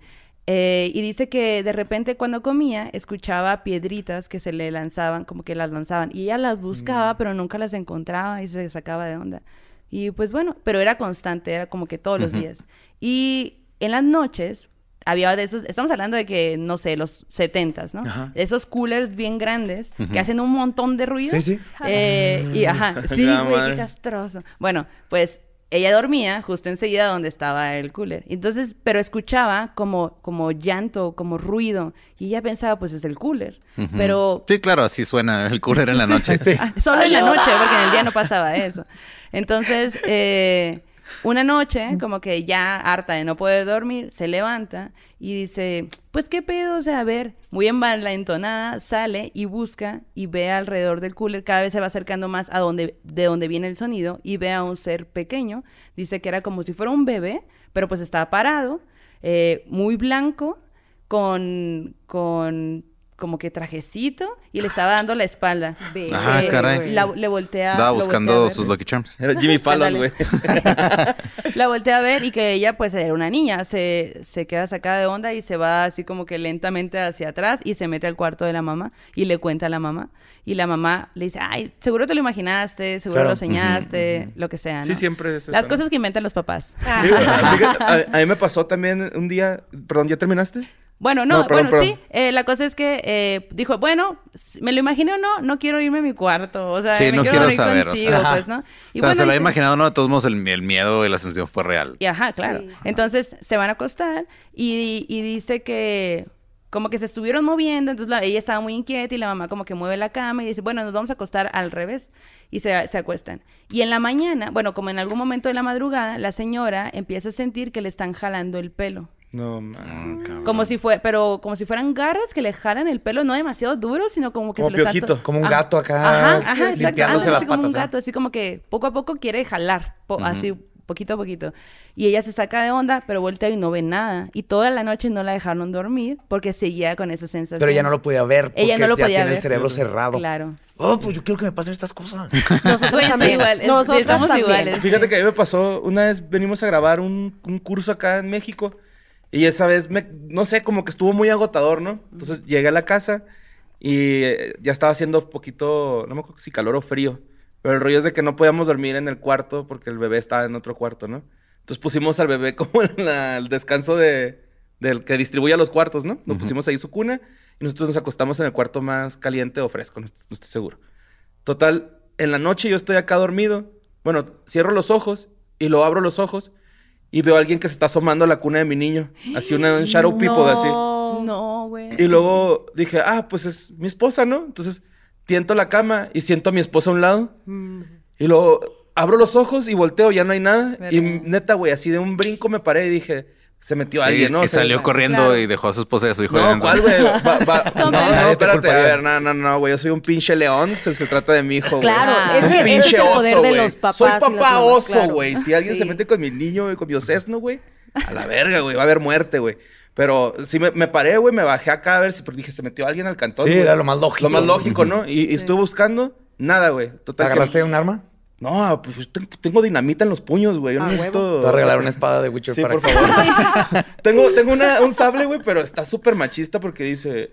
eh, y dice que de repente cuando comía escuchaba piedritas que se le lanzaban, como que las lanzaban. Y ella las buscaba, pero nunca las encontraba y se sacaba de onda. Y pues bueno, pero era constante, era como que todos los días. Y en las noches había de esos, estamos hablando de que, no sé, los setentas, ¿no? Ajá. Esos coolers bien grandes que hacen un montón de ruido. Sí, sí. Eh, y ajá, sí, güey, qué castroso. Bueno, pues ella dormía justo enseguida donde estaba el cooler. Entonces, pero escuchaba como, como llanto, como ruido. Y ella pensaba, pues es el cooler. Pero Sí, claro, así suena el cooler en la noche. Ah, solo en la noche, porque en el día no pasaba eso. Entonces, eh, una noche, como que ya harta de no poder dormir, se levanta y dice, pues qué pedo, o sea, a ver, muy entonada, sale y busca y ve alrededor del cooler, cada vez se va acercando más a donde, de donde viene el sonido y ve a un ser pequeño, dice que era como si fuera un bebé, pero pues estaba parado, eh, muy blanco, con, con como que trajecito y le estaba dando la espalda. Ah, Eh, caray. la- le voltea. Estaba lo voltea a buscando ver. sus Lucky Charms. Era Jimmy Fallon, güey. La voltea a ver y que ella pues era una niña, se, se queda sacada de onda y se va así como que lentamente hacia atrás y se mete al cuarto de la mamá y le cuenta a la mamá. Y la mamá le dice, ay, seguro te lo imaginaste, seguro Claro. lo soñaste, lo que sea, ¿no? Sí, siempre es eso, Las ¿no? cosas que inventan los papás. Sí. Fíjate, a, a mí me pasó también un día. Perdón, ¿ya terminaste? Bueno, no, No, perdón, bueno, perdón. sí. eh, la cosa es que eh, dijo, bueno, me lo imaginé o no, no quiero irme a mi cuarto. O sea, Sí, me no quiero saber, o contigo, sea. pues, ¿no? o sea, se lo había imaginado, no, de todos modos el, el miedo y la sensación fue real. Y ajá, claro. Sí. Entonces se van a acostar y, y dice que como que se estuvieron moviendo, entonces la- ella estaba muy inquieta y la mamá como que mueve la cama y dice, bueno, nos vamos a acostar al revés y se, se acuestan. Y en la mañana, bueno, como en algún momento de la madrugada, la señora empieza a sentir que le están jalando el pelo. No, man. Como si fue, pero como si fueran garras que le jalan el pelo, no demasiado duro, sino como que Como se piojito. to- Como un Ah, gato acá, Ajá, ajá, exacto. Ándale, las así como un patas, ¿eh? gato, así como que poco a poco quiere jalar, po- así poquito a poquito. Y ella se saca de onda, pero voltea y no ve nada. Y toda la noche no la dejaron dormir porque seguía con esa sensación. Pero ella no lo podía ver porque Ella no lo ya podía tiene ver. el cerebro cerrado. Claro. Oh, pues yo quiero que me pasen estas cosas. Nosotros también. igual, Nosotras estamos también. iguales. Fíjate que a mí me pasó, una vez venimos a grabar un, un curso acá en México y esa vez, me, no sé, como que estuvo muy agotador, ¿no? Entonces llegué a la casa y eh, ya estaba haciendo poquito, no me acuerdo si calor o frío, pero el rollo es de que no podíamos dormir en el cuarto porque el bebé estaba en otro cuarto, ¿no? Entonces pusimos al bebé como en la- el descanso de, del que distribuye a los cuartos, ¿no? Nos pusimos ahí su cuna y nosotros nos acostamos en el cuarto más caliente o fresco, no, no estoy seguro. Total, en la noche yo estoy acá dormido. Bueno, cierro los ojos y lo abro los ojos y veo a alguien que se está asomando a la cuna de mi niño. Así una, un shadow people, así. No, güey. Y luego dije, ah, pues es mi esposa, ¿no? Entonces tiento la cama y siento a mi esposa a un lado. Y luego abro los ojos y volteo, ya no hay nada. Y neta, güey, así de un brinco me paré y dije, se metió Sí, alguien, ¿no? y O sea, salió corriendo claro. y dejó a su esposa y a su hijo. no. ¿cuál, güey? No, no, te espérate. A ver, no, no, no, güey. Yo soy un pinche león. Se, se trata de mi hijo, güey. Claro, Ah. es que ese pinche es el poder oso, de güey. los papás. Soy papá oso, claro. güey. Si alguien se mete con mi niño y con mi osesno, güey, a la verga, güey. Va a haber muerte, güey. Pero sí me, me paré, güey, me bajé acá a ver si, porque dije, se metió alguien al cantón. Sí, era lo más lógico. Lo más lógico, ¿no? Y, y estuve buscando, nada, güey. Total. que- ¿Agarraste un arma? No, pues yo tengo, tengo dinamita en los puños, güey. Yo no Ah, necesito. Te voy a regalar una espada de Witcher Sí, para por que- favor. tengo tengo una- un sable, güey, pero está súper machista porque dice...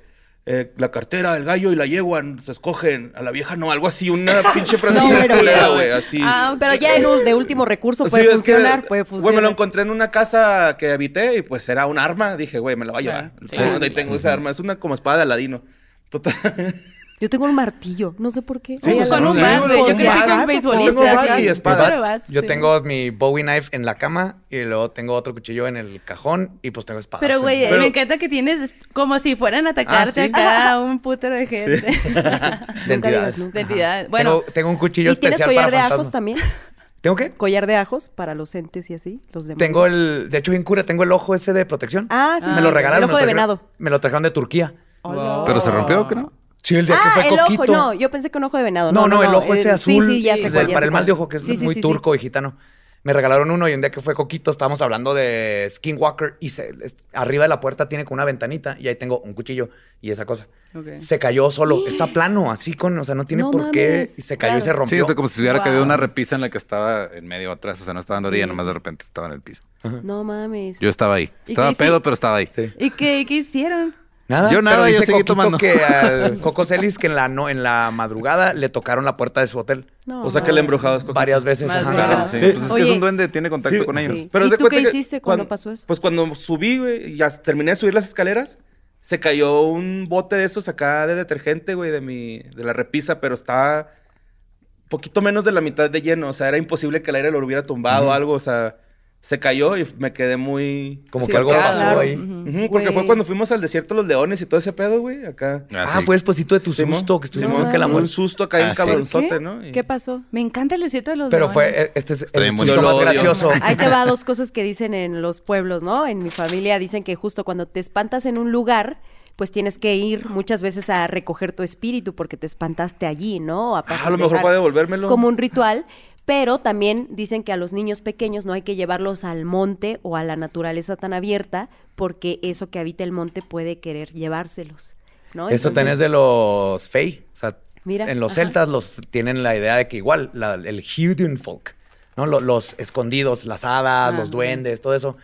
eh, la cartera, el gallo y la yegua se escogen. A la vieja no, algo así. Una pinche frase No, así pero- culera, güey. Así. Ah, pero ya en un- de último recurso Sí, puede es que, funcionar, puede Güey, me lo funcionar. encontré en una casa que habité y pues era un arma. Dije, güey, me la va a llevar. Sí. Tengo esa arma. Es una como espada de Aladino. Total. Yo tengo un martillo, no sé por qué. Sí, la con un sí, bat, güey. Yo crecí con tengo beisbolistas. bat y así. espada. Puro bat, Yo sí. tengo mi Bowie knife en la cama y luego tengo otro cuchillo en el cajón y pues tengo espadas. Pero, güey, Pero- me encanta que tienes como si fueran a atacarte Ah, ¿sí? acá un putero de gente. de Nunca entidades. de entidades. Bueno, tengo, tengo un cuchillo ¿Y tienes especial collar para de ajos también? ¿Tengo qué? ¿Collar de ajos para los entes y así? Los demás. Tengo el, de hecho bien cura, tengo el ojo ese de protección. Ah, sí. me sí, lo sí. regalaron. El me ojo lo de venado. Me lo trajeron de Turquía. Pero se rompió, creo. Sí, el día Ah, que fue el Coquito. ojo, no, yo pensé que un ojo de venado. No, no, el ojo ese azul. Sí, sí, ya sé cuál, ya Para sé el mal de ojo, que es Sí, sí, muy sí, sí. turco y gitano. Me regalaron uno y un día que fue Coquito estábamos hablando de Skinwalker y se, es- arriba de la puerta tiene como una ventanita y ahí tengo un cuchillo y esa cosa. Se cayó solo. Está plano, así con, o sea, no tiene No por qué. mames, Y se cayó y claro. se Sí, rompió. o sea, como si se hubiera caído Wow. una repisa en la que estaba en medio atrás. O sea, no estaba en la orilla, nomás de repente estaba en el piso. No mames. Yo estaba ahí. ¿Y Estaba qué pedo, pero estaba ahí. Sí. ¿y qué, qué hicieron? Nada, Yo nada, pero yo dice seguí Coquito tomando. que al Coco Celis que en la, no, en la madrugada le tocaron la puerta de su hotel No, O sea que es Coquito. varias veces. Ajá. Claro, sí. Sí. Pues es que Oye. es un duende, tiene contacto Sí, con ellos. sí. Pero ¿Y tú qué que hiciste cuando pasó eso? Pues cuando subí, güey, y ya terminé de subir las escaleras, se cayó un bote de esos acá de detergente, güey, de mi, de la repisa, pero estaba poquito menos de la mitad de lleno. O sea, era imposible que el aire lo hubiera tumbado o algo. O sea, se cayó y me quedé muy. Como Sí, que algo pasó Claro. ahí. Porque fue cuando fuimos al desierto de los leones y todo ese pedo, güey, acá. Ah, sí. fue despuésito de tu Simón. susto, que de la Un muerte. susto acá en Ah, sí. cabronzote, ¿Qué? ¿no? Y- ¿Qué pasó? Me encanta el desierto de los Pero leones. fue, este es el chiste más gracioso. Ahí te va dos cosas que dicen en los pueblos, ¿no? En mi familia dicen que justo cuando te espantas en un lugar, pues tienes que ir muchas veces a recoger tu espíritu porque te espantaste allí, ¿no? A, Ah, a lo mejor dejar fue a devolvérmelo. Como un ritual. Pero también dicen que a los niños pequeños no hay que llevarlos al monte o a la naturaleza tan abierta porque eso que habita el monte puede querer llevárselos, ¿no? Eso Entonces- tenés de los Fey. O sea, Mira, en los ajá. celtas los tienen la idea de que igual, la- el Hidden Folk, ¿no? Lo- Los, escondidos, las hadas, Ah, los duendes, todo eso.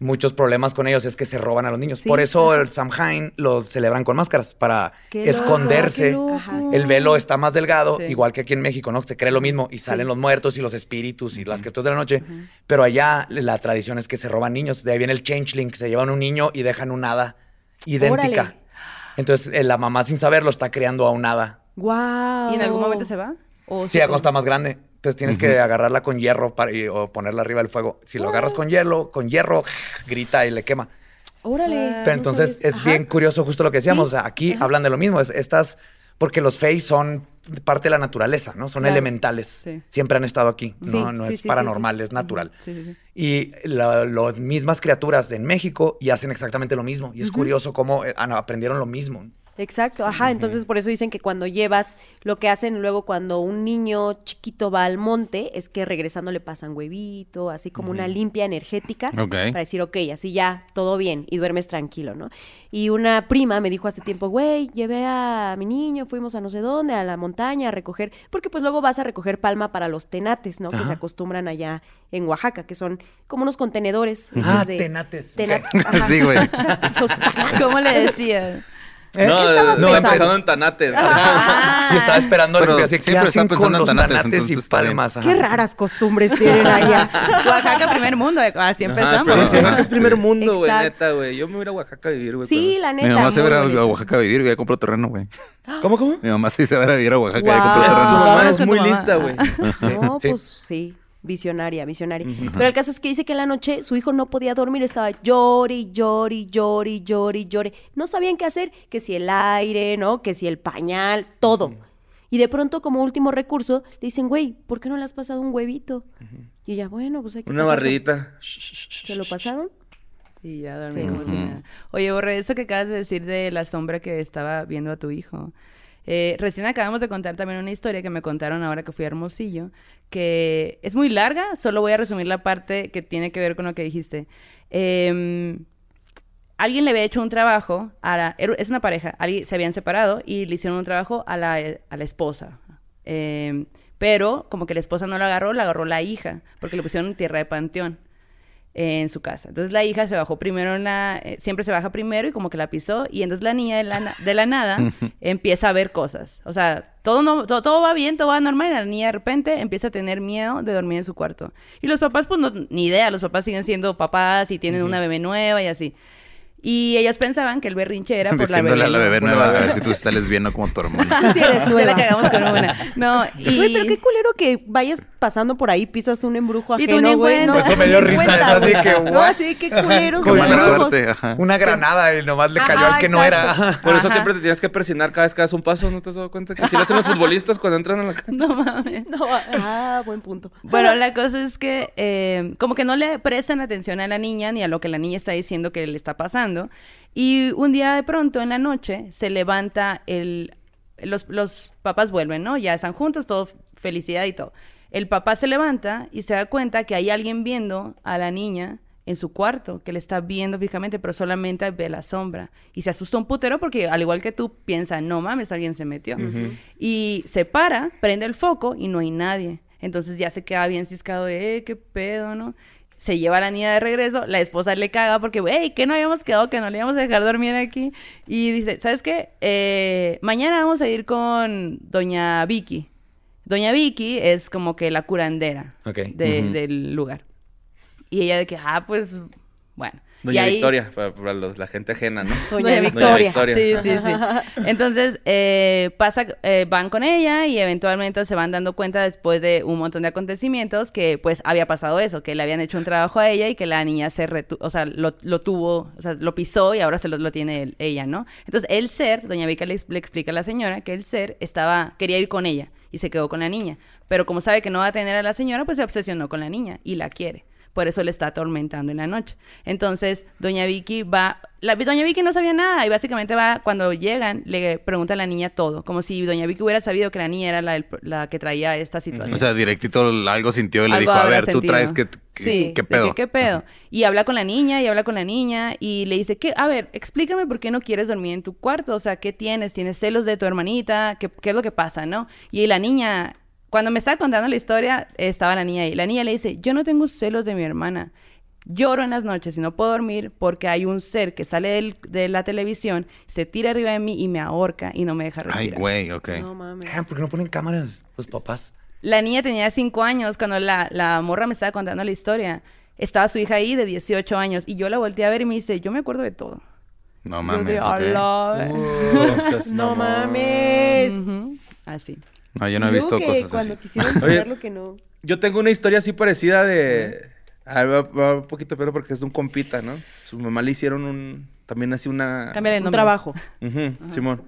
Muchos problemas con ellos es que se roban a los niños. Sí, Por eso ajá. el Samhain lo celebran con máscaras, para Qué esconderse. loco. El velo está más delgado, Sí. igual que aquí en México, ¿no? Se cree lo mismo y salen los muertos y los espíritus y las criaturas de la noche. Pero allá la tradición es que se roban niños. De ahí viene el changeling, que se llevan un niño y dejan un hada idéntica. Órale. Entonces eh, la mamá sin saberlo está creando a un hada. ¡Guau! ¿Y en algún momento se va? ¿O Sí, cuando está más grande. Entonces tienes que agarrarla con hierro para, y- o ponerla arriba del fuego. Si lo agarras con hielo, con hierro, grita y le quema. Órale. Pero entonces es bien curioso justo lo que decíamos. Sí. O sea, aquí hablan de lo mismo. Es, estas, porque los Fays son parte de la naturaleza, ¿no? Son Claro. elementales. Sí. Siempre han estado aquí. Sí, no no sí, es paranormal, sí. es natural. Sí, sí, sí. Y la- las mismas criaturas en México y hacen exactamente lo mismo. Y es curioso cómo eh, aprendieron lo mismo. Exacto, ajá, entonces por eso dicen que cuando llevas, lo que hacen luego cuando un niño chiquito va al monte, es que regresando le pasan huevito, así como una limpia energética, Ok. para decir, ok, así ya, todo bien, y duermes tranquilo, ¿no? Y una prima me dijo hace tiempo, güey, llevé a mi niño, fuimos a no sé dónde, a la montaña a recoger, porque pues luego vas a recoger palma para los tenates, ¿no? Que se acostumbran allá en Oaxaca, que son como unos contenedores. Ah, de- tenates. Tenates, ajá. Sí, güey. ¿Cómo le decías? ¿Eh? No, ¿Qué estabas no, pensando? empezando en tanates. Yo estaba esperando Pero que así, ¿qué siempre hacen con pensando los en tanates, tanates, y palmas? Ajá. Qué raras costumbres tienen allá. Oaxaca, primer mundo. Así Ajá, empezamos. sí, Sí, sí. Oaxaca es primer mundo, güey, Exacto. neta, güey. Yo me voy a ir a Oaxaca a vivir, güey. Sí, pero- la neta. Mi mamá se va a ir bonito. a Oaxaca a vivir, ya compró terreno, güey. ¿Cómo, cómo? Mi mamá sí se va a ir a vivir a Oaxaca, Guau. compró Es tu terreno. mamá es muy lista, güey. No, pues sí. Visionaria, visionaria. Pero el caso es que dice que en la noche su hijo no podía dormir, estaba llori, llori, llori, llori, llori. No sabían qué hacer, que si el aire, ¿no? Que si el pañal, todo. Y de pronto, como último recurso, le dicen, güey, ¿por qué no le has pasado un huevito? Y ella, bueno, pues hay que Una pasárselo". barridita. ¿Se lo pasaron? Y ya nada. Oye, Borre, eso que acabas de decir de la sombra que estaba viendo a tu hijo. Eh, recién acabamos de contar también una historia que me contaron ahora que fui a Hermosillo, que es muy larga, solo voy a resumir la parte que tiene que ver con lo que dijiste. Em, alguien le había hecho un trabajo, a la, es una pareja, alguien, se habían separado y le hicieron un trabajo a la, a la esposa. Em, pero como que la esposa no la agarró, la agarró la hija, porque le pusieron tierra de panteón en su casa. Entonces la hija se bajó primero en la... eh, siempre se baja primero y como que la pisó y entonces la niña de la, na- de la nada empieza a ver cosas. O sea, todo, no, todo, todo va bien, todo va normal y la niña de repente empieza a tener miedo de dormir en su cuarto. Y los papás pues no, ni idea, los papás siguen siendo papás y tienen una bebé nueva y así. Y ellos pensaban que el berrinche era por la bebé. a la bebé nueva. nueva, a ver si tú sales bien o como tu hermana. Sí eres Ya la nueva. cagamos con una. No, y... Güey, pero qué culero que vayas pasando por ahí, pisas un embrujo Y tú ajeno, ni güey. No, Eso me dio risa, cuenta, así güey. que, No, what? así que culeros Con mala suerte, ajá. Una granada y nomás le Ajá, cayó al que no era. exacto. Por eso Ajá. siempre te tienes que presionar cada vez que das un paso, ¿no te has dado cuenta? Que si lo hacen los futbolistas cuando entran a la cancha. No mames. No, ah, buen punto. Bueno, la cosa es que eh, como que no le prestan atención a la niña ni a lo que la niña está diciendo que le está pasando. Y un día de pronto en la noche se levanta el... Los, los papás vuelven, ¿no? Ya están juntos, todo felicidad y todo. El papá se levanta y se da cuenta que hay alguien viendo a la niña en su cuarto, que le está viendo fijamente, pero solamente ve la sombra. Y se asusta un putero porque, al igual que tú, piensa, no mames, alguien se metió. Y se para, prende el foco y no hay nadie. Entonces ya se queda bien ciscado de, eh, qué pedo, ¿no? Se lleva a la niña de regreso, la esposa le caga porque, hey, que no habíamos quedado, que no le íbamos a dejar dormir aquí. Y dice, ¿sabes qué? Eh, mañana vamos a ir con doña Vicky. Doña Vicky es como que la curandera de- del lugar. Y ella de que, ah, pues, bueno. Doña y ahí, Victoria, para, para los- la gente ajena, ¿no? Doña, Doña Victoria. Victoria. Sí, sí, sí. Entonces, eh, pasa, eh, van con ella y eventualmente se van dando cuenta después de un montón de acontecimientos que pues había pasado eso, que le habían hecho un trabajo a ella y que la niña se retu o sea, lo, lo tuvo, o sea, lo pisó y ahora se lo, lo tiene él- ella, ¿no? Entonces, el ser, doña Vika le, le explica a la señora que el ser estaba, quería ir con ella y se quedó con la niña. Pero como sabe que no va a tener a la señora, pues se obsesionó con la niña y la quiere. Por eso le está atormentando en la noche. Entonces, doña Vicky va... La, doña Vicky no sabía nada y básicamente va, cuando llegan, le pregunta a la niña todo. Como si doña Vicky hubiera sabido que la niña era la, la que traía esta situación. O sea, directito algo sintió y le Algo dijo, a ver, tú traes que, que- Sí, qué pedo. que, ¿Qué pedo? Y habla con la niña y habla con la niña y le dice, que, a ver, explícame por qué no quieres dormir en tu cuarto. O sea, ¿qué tienes? ¿Tienes celos de tu hermanita? ¿Qué, qué es lo que pasa, no? Y la niña, cuando me estaba contando la historia, estaba la niña ahí. La niña le dice, yo no tengo celos de mi hermana. Lloro en las noches y no puedo dormir porque hay un ser que sale del- de la televisión, se tira arriba de mí y me ahorca y no me deja Ay, respirar. güey, ok. No mames. Damn, ¿Por qué no ponen cámaras los papás? La niña tenía cinco años cuando la, la morra me estaba contando la historia. Estaba su hija ahí de 18 años y yo la volteé a ver y me dice, yo me acuerdo de todo. No Yo mames, de, ok. "Ala". Uh, seas No mames. Ujú, Así. No, yo no he visto que cosas cuando así. quisieron Oye. que no. Yo tengo una historia así parecida de... Ah, va, va un poquito pero porque es de un compita, ¿no? Su mamá le hicieron un... También así una... Cámbiale el Un trabajo. Ujú, Simón.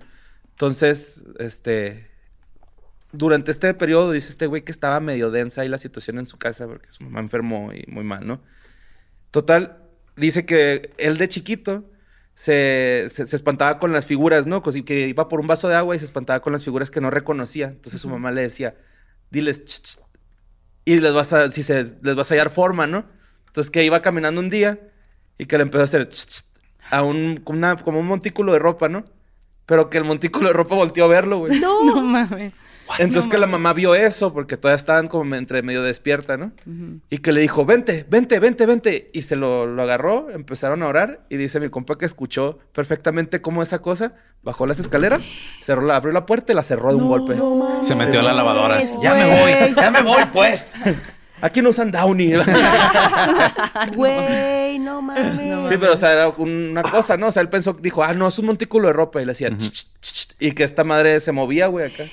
Entonces, este... Durante este periodo dice este güey que estaba medio densa ahí la situación en su casa porque su mamá enfermó y muy mal, ¿no? Total, dice que él de chiquito se, se, se espantaba con las figuras, ¿no? Cosí que iba por un vaso de agua y se espantaba con las figuras que no reconocía. Entonces su mamá le decía, diles, "Ch, ch", y les vas a, si se, les vas a hallar forma, ¿no? Entonces que iba caminando un día y que le empezó a hacer "Ch, ch", a un, como una- como un montículo de ropa, ¿no? Pero que el montículo de ropa volteó a verlo, güey. No. No mames. Entonces No que la mamá vio eso porque todavía estaban como entre medio despierta, ¿no? Y que le dijo, vente, vente, vente, vente. Y se lo, lo agarró, empezaron a orar y dice mi compa que escuchó perfectamente cómo esa cosa bajó las escaleras, cerró la, abrió la puerta y la cerró de un golpe. Se metió a la lavadora. Ya me voy, ya me voy, pues. Aquí no usan Downy. Güey, no mames. sí, pero o sea, era una cosa, ¿no? O sea, él pensó, dijo, ah, no, es un montículo de ropa. Y le hacía, "Ch, ch, ch, ch", y que esta madre se movía, güey, acá.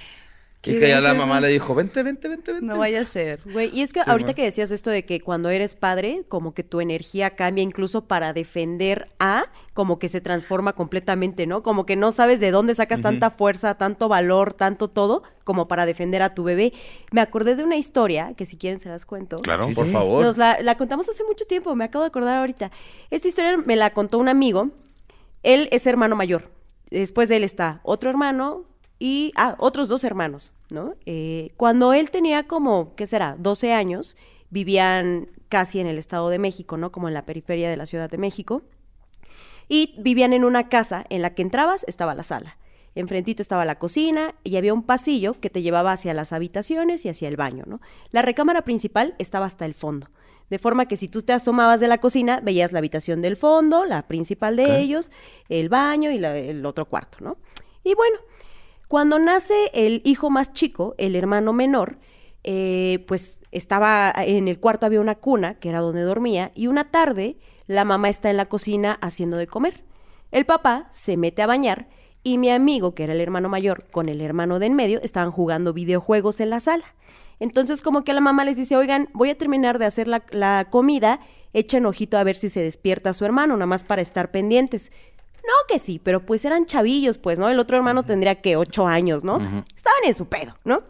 Y ¿Qué que ya la mamá le dijo, vente, vente, vente, vente. No vaya a ser. Güey, y es que Sí, ahorita man. que decías esto de que cuando eres padre, como que tu energía cambia incluso para defender a, como que se transforma completamente, ¿no? Como que no sabes de dónde sacas tanta fuerza, tanto valor, tanto todo, como para defender a tu bebé. Me acordé de una historia, que si quieren se las cuento. Claro. Sí, por favor. Nos la, la contamos hace mucho tiempo, me acabo de acordar ahorita. Esta historia me la contó un amigo. Él es hermano mayor. Después de él está otro hermano y, ah, otros dos hermanos, ¿no? Eh, cuando él tenía como, ¿qué será? 12 años, vivían casi en el Estado de México, ¿no? Como en la periferia de la Ciudad de México. Y vivían en una casa en la que entrabas, estaba la sala. Enfrentito estaba la cocina y había un pasillo que te llevaba hacia las habitaciones y hacia el baño, ¿no? La recámara principal estaba hasta el fondo. De forma que si tú te asomabas de la cocina, veías la habitación del fondo, la principal de ellos, el baño y la- el otro cuarto, ¿no? Y bueno, cuando nace el hijo más chico, el hermano menor, eh, pues estaba en el cuarto había una cuna, que era donde dormía, y una tarde la mamá está en la cocina haciendo de comer. El papá se mete a bañar y mi amigo, que era el hermano mayor, con el hermano de en medio, estaban jugando videojuegos en la sala. Entonces como que la mamá les dice, oigan, voy a terminar de hacer la, la comida, echen ojito a ver si se despierta su hermano, nada más para estar pendientes. No que sí, pero pues eran chavillos, pues, ¿no? El otro hermano tendría que ocho años, ¿no? Estaban en su pedo, ¿no?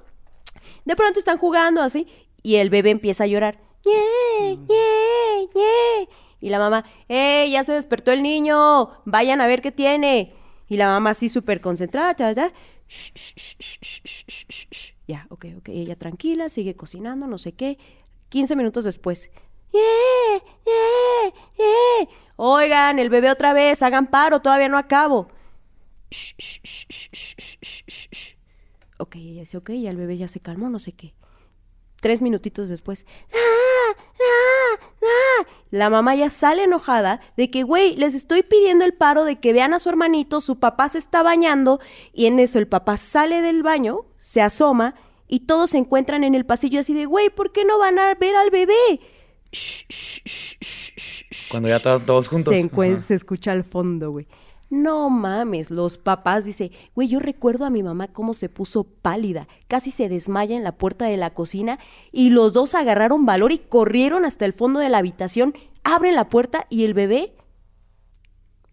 De pronto están jugando así y el bebé empieza a llorar. ¡Ye, ye, ye! Y la mamá, ¡eh, ya se despertó el niño! Vayan a ver qué tiene. Y la mamá así súper concentrada, ya, ya. Shh, shh, shh, shh, shh, shh, shh, shh. Ya, ok, ok. Ella tranquila, sigue cocinando, no sé qué. 15 minutos después. ¡Ye, ye, ye! Oigan, el bebé otra vez, hagan paro, todavía no acabo. Ok, ella dice, ok, ya el bebé ya se calmó, no sé qué. Tres minutitos después. ¡Ah! ¡Ah! ¡Ah! La mamá ya sale enojada de que, güey, les estoy pidiendo el paro de que vean a su hermanito, su papá se está bañando y en eso el papá sale del baño, se asoma y todos se encuentran en el pasillo así de, güey, ¿por qué no van a ver al bebé? Shh, shh, shh, shh, shh, shh. Cuando ya todos, todos juntos. Se, encue- Ajá. se escucha al fondo, güey. No mames, los papás, dice, güey, yo recuerdo a mi mamá cómo se puso pálida, casi se desmaya en la puerta de la cocina y los dos agarraron valor y corrieron hasta el fondo de la habitación, abren la puerta y el bebé...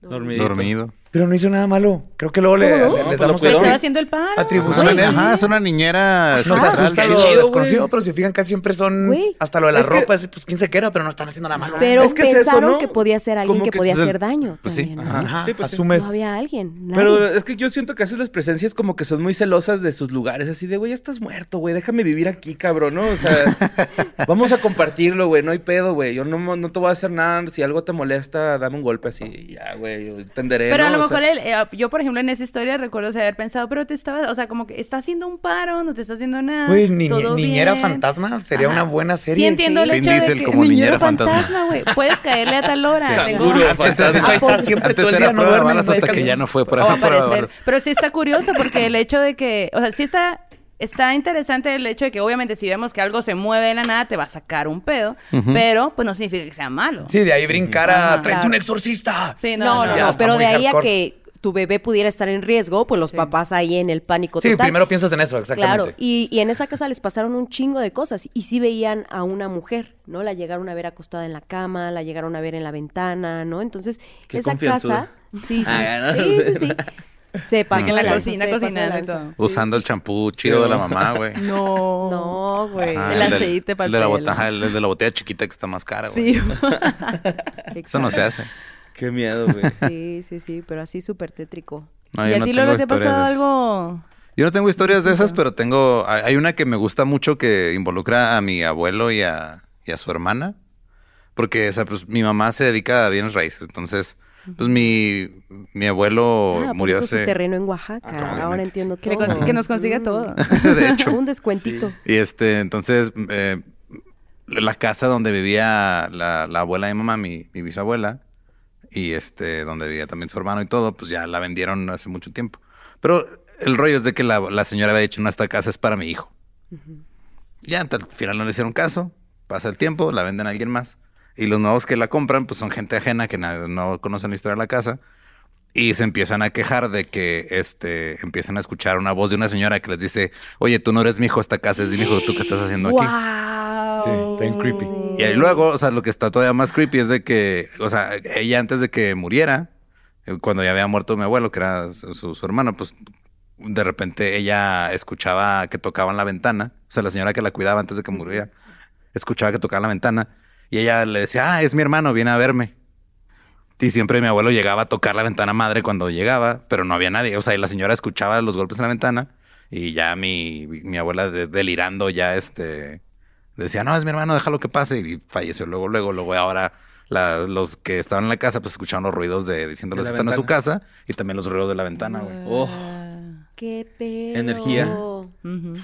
Dormidito. Dormido. Pero no hizo nada malo. Creo que luego le, le- No, damos cuidó. este- Estaba haciendo el paro. Atribuciones. Ajá, ajá, es una niñera. Nos asusta lo chido, güey. desconocido, pero si fijan casi siempre son hasta lo de la Es que- ropa, es, pues quién se quiera, pero no están haciendo nada malo. Pero Es que es eso, pensaron ¿no? que podía ser alguien que, que podía hacer daño pues sí, también, ¿no? Ajá. Sí, pues asumes. No había alguien. nadie. Pero es que yo siento que a veces las presencias como que son muy celosas de sus lugares, así de, güey, ya estás muerto, güey, déjame vivir aquí, cabrón, ¿no? O sea, vamos a compartirlo, güey, no hay pedo, güey, yo no, no te voy a hacer nada, si algo te molesta, dame un golpe así, ya, güey, yo entenderé, Pero O sea, mejor él, eh, yo, por ejemplo, en esa historia recuerdo haber pensado, pero te estaba, o sea, como que está haciendo un paro, no te está haciendo nada. Güey, ni- todo niñera bien. fantasma sería Ajá. una buena serie. Sí, entiendo el Vin hecho de que... como niñera fantasma. güey. Puedes caerle a tal hora. Sí. Antes, fantasma. ahí está siempre Antes todo el día, no no hasta que ya no fue o balas. Pero sí está curioso porque el hecho de que, o sea, sí está, está interesante el hecho de que obviamente si vemos que algo se mueve de la nada te va a sacar un pedo, pero pues no significa que sea malo. Sí, de ahí brincar a tráete un exorcista. Sí, No, no, no, pero de ahí a que tu bebé pudiera estar en riesgo, pues los papás ahí en el pánico Sí, total. primero piensas en eso, exactamente. Claro, y, y en esa casa les pasaron un chingo de cosas y sí veían a una mujer, ¿no? La llegaron a ver acostada en la cama, la llegaron a ver en la ventana, ¿no? Entonces, Qué esa casa, sí, sí, Ah, no. sí, sí, sí. Pasó En la cocina cocinando y todo. Sí, Usando el champú chido de la mamá, güey. No. No, güey. Ah, El aceite para el de la el botella, el de la botella chiquita que está más cara, güey. Sí. Eso no se hace. Qué miedo, güey. Sí, sí, sí, pero así súper tétrico. No, ¿Y yo a no ti, tengo Lolo, te ha historias pasado algo? Yo no tengo historias de esas, pero tengo. Hay hay una que me gusta mucho que involucra a mi abuelo y a, y a su hermana. Porque, o sea, pues mi mamá se dedica a bienes raíces. Entonces, pues mi, mi abuelo Ah, murió su terreno en Oaxaca. Ah. Ahora entiendo Que, le que nos consiga Mm. todo. de hecho. Un descuentito. Y este, entonces, eh, la casa donde vivía la, la abuela de mi mamá, mi, mi bisabuela, y este, donde vivía también su hermano y todo, pues ya la vendieron hace mucho tiempo. Pero el rollo es de que la, la señora había dicho, no, esta casa es para mi hijo. Ya, al final no le hicieron caso, pasa el tiempo, la venden a alguien más. Y los nuevos que la compran, pues son gente ajena que na- no conocen la historia de la casa. Y se empiezan a quejar de que este empiezan a escuchar una voz de una señora que les dice, oye, tú no eres mi hijo, esta casa es de mi hijo, ¿tú qué estás haciendo aquí? ¡Wow! Sí, bien creepy. Y ahí luego, o sea, lo que está todavía más creepy es de que, o sea, ella antes de que muriera, eh, cuando ya había muerto mi abuelo, que era su, su- su hermano, pues de repente ella escuchaba que tocaban la ventana, o sea, la señora que la cuidaba antes de que muriera, escuchaba que tocaban la ventana y ella le decía, ah, es mi hermano, viene a verme. Y siempre mi abuelo llegaba a tocar la ventana madre cuando llegaba, pero no había nadie. O sea, y la señora escuchaba los golpes en la ventana y ya mi, mi abuela de- delirando ya este decía, no, es mi hermano, déjalo que pase. Y falleció luego, luego, luego ahora la- los que estaban en la casa pues escuchaban los ruidos de diciéndoles la están en su casa y también los ruidos de la ventana, güey. Oh, Qué pedo. Energía. Es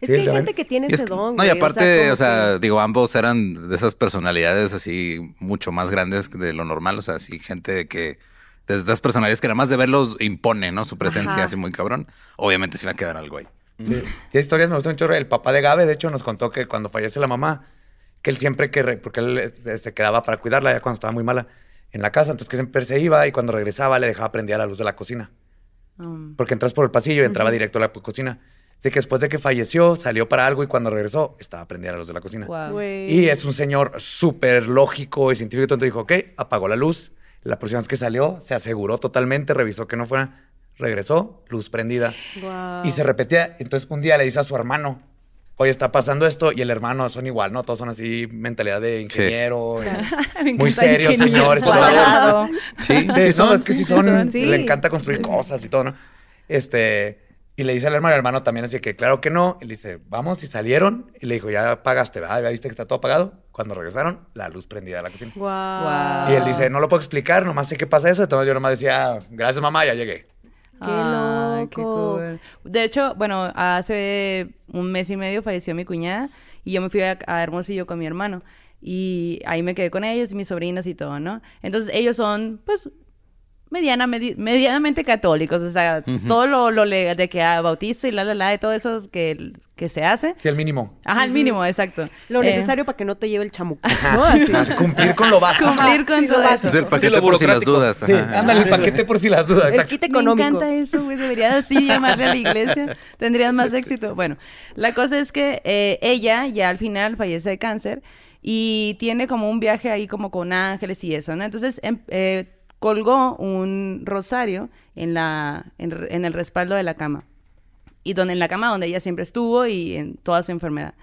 Sí, que hay gente que tiene Y es ese que- don. no, y aparte, o sea, que- digo, ambos eran de esas personalidades así mucho más grandes de lo normal, o sea, así gente que de estas personalidades que nada más de verlos impone, ¿no? Su presencia Ajá. así muy cabrón. Obviamente se va a quedar algo ahí. Sí. Y historias me gustan chorro. El papá de Gabe, de hecho, nos contó que cuando fallece la mamá, que él siempre que, re- porque él este, se quedaba para cuidarla ya cuando estaba muy mala en la casa, entonces que siempre se iba y cuando regresaba le dejaba prendida la luz de la cocina. Um, Porque entras por el pasillo y entraba directo a la cocina. Así que después de que falleció, salió para algo y cuando regresó, estaba prendida la luz de la cocina. wow. Y es un señor súper lógico y científico. Entonces dijo, ok, apagó la luz. La próxima vez que salió, se aseguró totalmente, revisó que no fuera, regresó, luz prendida. Y se repetía. Entonces un día le dice a su hermano, oye, está pasando esto. Y el hermano son igual, ¿no? Todos son así, mentalidad de ingeniero. eh, Muy serios, ingeniero señores. Sí, Sí, sí, son. es que sí sí son, sí. le encanta construir cosas y todo, ¿no? Este, y le dice al hermano, el hermano también así que claro que no, y le dice, vamos, y salieron, y le dijo, ya pagaste, ¿verdad? ¿Ya viste que está todo apagado? Cuando regresaron, la luz prendida de la cocina. Guau. Guau. Y él dice, no lo puedo explicar, nomás sé que pasa eso, entonces yo nomás decía, gracias mamá, ya llegué. Qué qué loco. cool. De hecho, bueno, hace un mes y medio falleció mi cuñada y yo me fui a, a Hermosillo con mi hermano. Y ahí me quedé con ellos y mis sobrinas y todo, ¿no? Entonces ellos son, pues, mediana, medi- medianamente católicos. O sea, todo lo, lo legal de que ah, bautizo y la, la, la, de todo eso que, que se hace. Sí, el mínimo. Ajá, el mínimo, exacto. Lo Eh, necesario para que no te lleve el chamuco. ¿no? Así. Cumplir con lo básico. Cumplir con sí, lo todo básico. eso. Es el paquete por si las dudas. Sí, ajá. ándale, el paquete por si las dudas, El exacto. Me económico. encanta eso, güey. Deberías así llamarle a la iglesia. Tendrías más éxito. Bueno, la cosa es que eh, ella ya al final fallece de cáncer y tiene como un viaje ahí como con ángeles y eso, ¿no? Entonces em- eh, colgó un rosario en, la, en, el respaldo de la cama. Y donde en la cama donde ella siempre estuvo y en toda su enfermedad.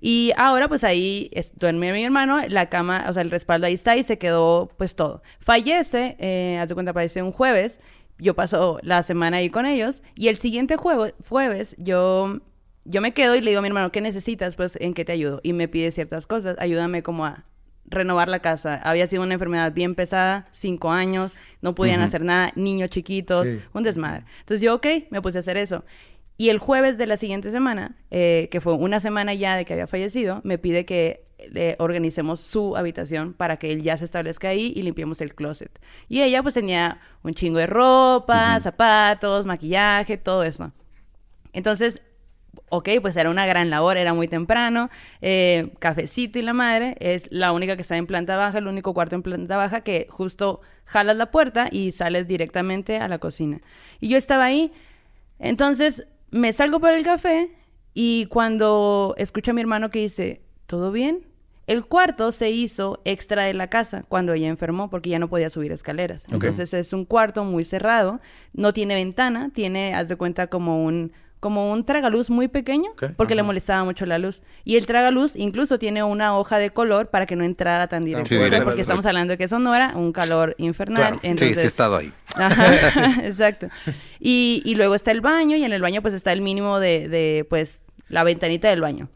Y ahora, pues ahí es- duerme mi hermano, la cama, o sea, el respaldo ahí está y se quedó, pues todo. Fallece, eh, haz de cuenta, apareció un jueves. Yo paso la semana ahí con ellos. Y el siguiente juego, jueves, yo, yo me quedo y le digo a mi hermano, ¿qué necesitas? Pues, ¿en qué te ayudo? Y me pide ciertas cosas. Ayúdame como a renovar la casa. Había sido una enfermedad bien pesada, cinco años, no podían hacer nada, niños chiquitos, Sí. un desmadre. Entonces yo, ok, me puse a hacer eso. Y el jueves de la siguiente semana, eh, que fue una semana ya de que había fallecido, me pide que le organicemos su habitación para que él ya se establezca ahí y limpiemos el closet. Y ella pues tenía un chingo de ropa, zapatos, maquillaje, todo eso. Entonces, ok, pues era una gran labor, era muy temprano, eh, cafecito y la madre, es la única que está en planta baja, el único cuarto en planta baja que justo jalas la puerta y sales directamente a la cocina. Y yo estaba ahí, entonces me salgo por el café y cuando escucho a mi hermano que dice, ¿todo bien? El cuarto se hizo extra de la casa cuando ella enfermó porque ya no podía subir escaleras. Entonces es un cuarto muy cerrado, no tiene ventana, tiene, haz de cuenta, como un como un tragaluz muy pequeño porque le molestaba mucho la luz. Y el tragaluz incluso tiene una hoja de color para que no entrara tan directo. Sí, o sea, directo. porque estamos hablando de que eso no era un calor infernal. Claro. Sí, Entonces, sí he estado ahí. Ajá, exacto. Y, y luego está el baño y en el baño pues está el mínimo de, de, pues la ventanita del baño.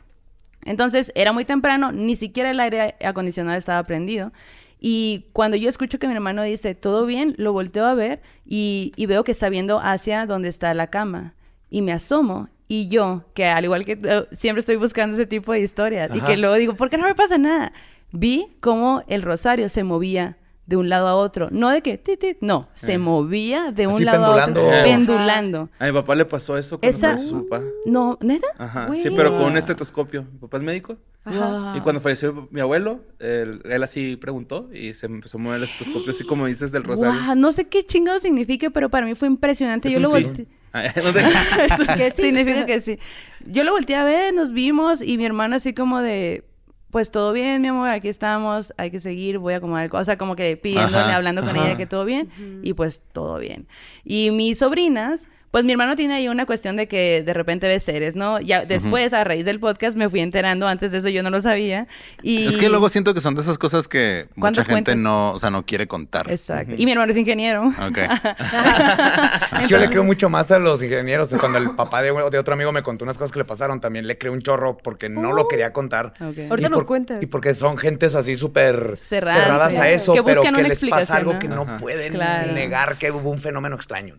Entonces era muy temprano, ni siquiera el aire acondicionado estaba prendido. Y cuando yo escucho que mi hermano dice, todo bien, lo volteo a ver y, y veo que está viendo hacia donde está la cama. Y me asomo y yo, que al igual que tú, siempre estoy buscando ese tipo de historias y Ajá. que luego digo, ¿por qué no me pasa nada? Vi cómo el rosario se movía de un lado a otro. No de que, tit, tit, no, se movía de un Así lado a otro. pendulando. Ajá. Pendulando. A mi papá le pasó eso cuando falleció su papá. No, ¿neta? Ajá, Güey. sí, pero con un estetoscopio. Mi papá es médico. Wow. Y cuando falleció mi abuelo, él, él así preguntó y se empezó a mover el estetoscopio, así como dices del rosario. Guau, no sé qué chingado significa, pero para mí fue impresionante. Es Yo lo sí. volteé. Eso Que sí. Significa que sí. Yo lo volteé a ver, nos vimos y mi hermano así como de, pues todo bien, mi amor, aquí estamos, hay que seguir, voy a acomodar, el co-". o sea, como que pidiéndole, Ajá, hablando con ajá. ella que todo bien y pues todo bien. Y mis sobrinas, pues mi hermano tiene ahí una cuestión de que de repente ve seres, ¿no? Ya después, a raíz del podcast, me fui enterando, antes de eso yo no lo sabía. Y... Es que luego siento que son de esas cosas que ¿Cuánto mucha gente cuentas? no, o sea, no quiere contar. Exacto. Y mi hermano es ingeniero. Ok. Yo le creo mucho más a los ingenieros. Cuando el papá de, de otro amigo me contó unas cosas que le pasaron, también le creo un chorro porque no lo quería contar. Ok. Y Ahorita nos por- cuentas. Y porque son gentes así súper Cerradas, cerradas, sí. a eso, Que pero que les pasa algo ¿no? que no Ajá. pueden Claro. negar que hubo un fenómeno extraño.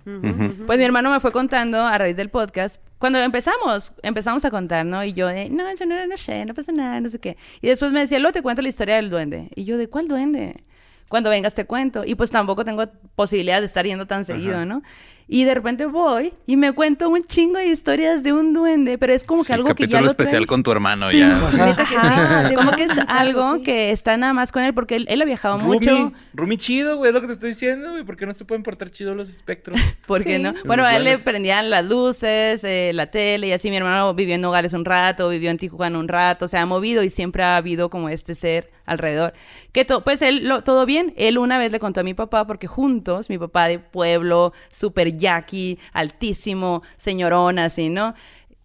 Pues mi hermano me fue contando a raíz del podcast. Cuando empezamos, empezamos a contar, ¿no? Y yo de, no, eso no era, no sé, no pasa nada, no sé qué. Y después me decía, luego te cuento la historia del duende. Y yo, ¿de cuál duende? Cuando vengas te cuento. Y pues tampoco tengo posibilidad de estar yendo tan seguido, ¿no? Y de repente voy y me cuento un chingo de historias de un duende, pero es como que Sí, algo que ya capítulo lo especial con tu hermano Sí, ya. sí. Ajá, Como que es algo sí. que está nada más con él porque él, él ha viajado mucho. Rumi, Rumi chido, güey, es lo que te estoy diciendo, güey. ¿Por qué no se pueden portar chidos los espectros? ¿Por qué Sí. no? Bueno, a él le prendían las luces, eh, la tele y así. Mi hermano vivió en Nogales un rato, vivió en Tijuana un rato, se ha movido y siempre ha habido como este ser alrededor. Que to- pues él, lo- todo bien. Él una vez le contó a mi papá, porque juntos, mi papá de pueblo, súper yaqui, altísimo, señorón, así, ¿no?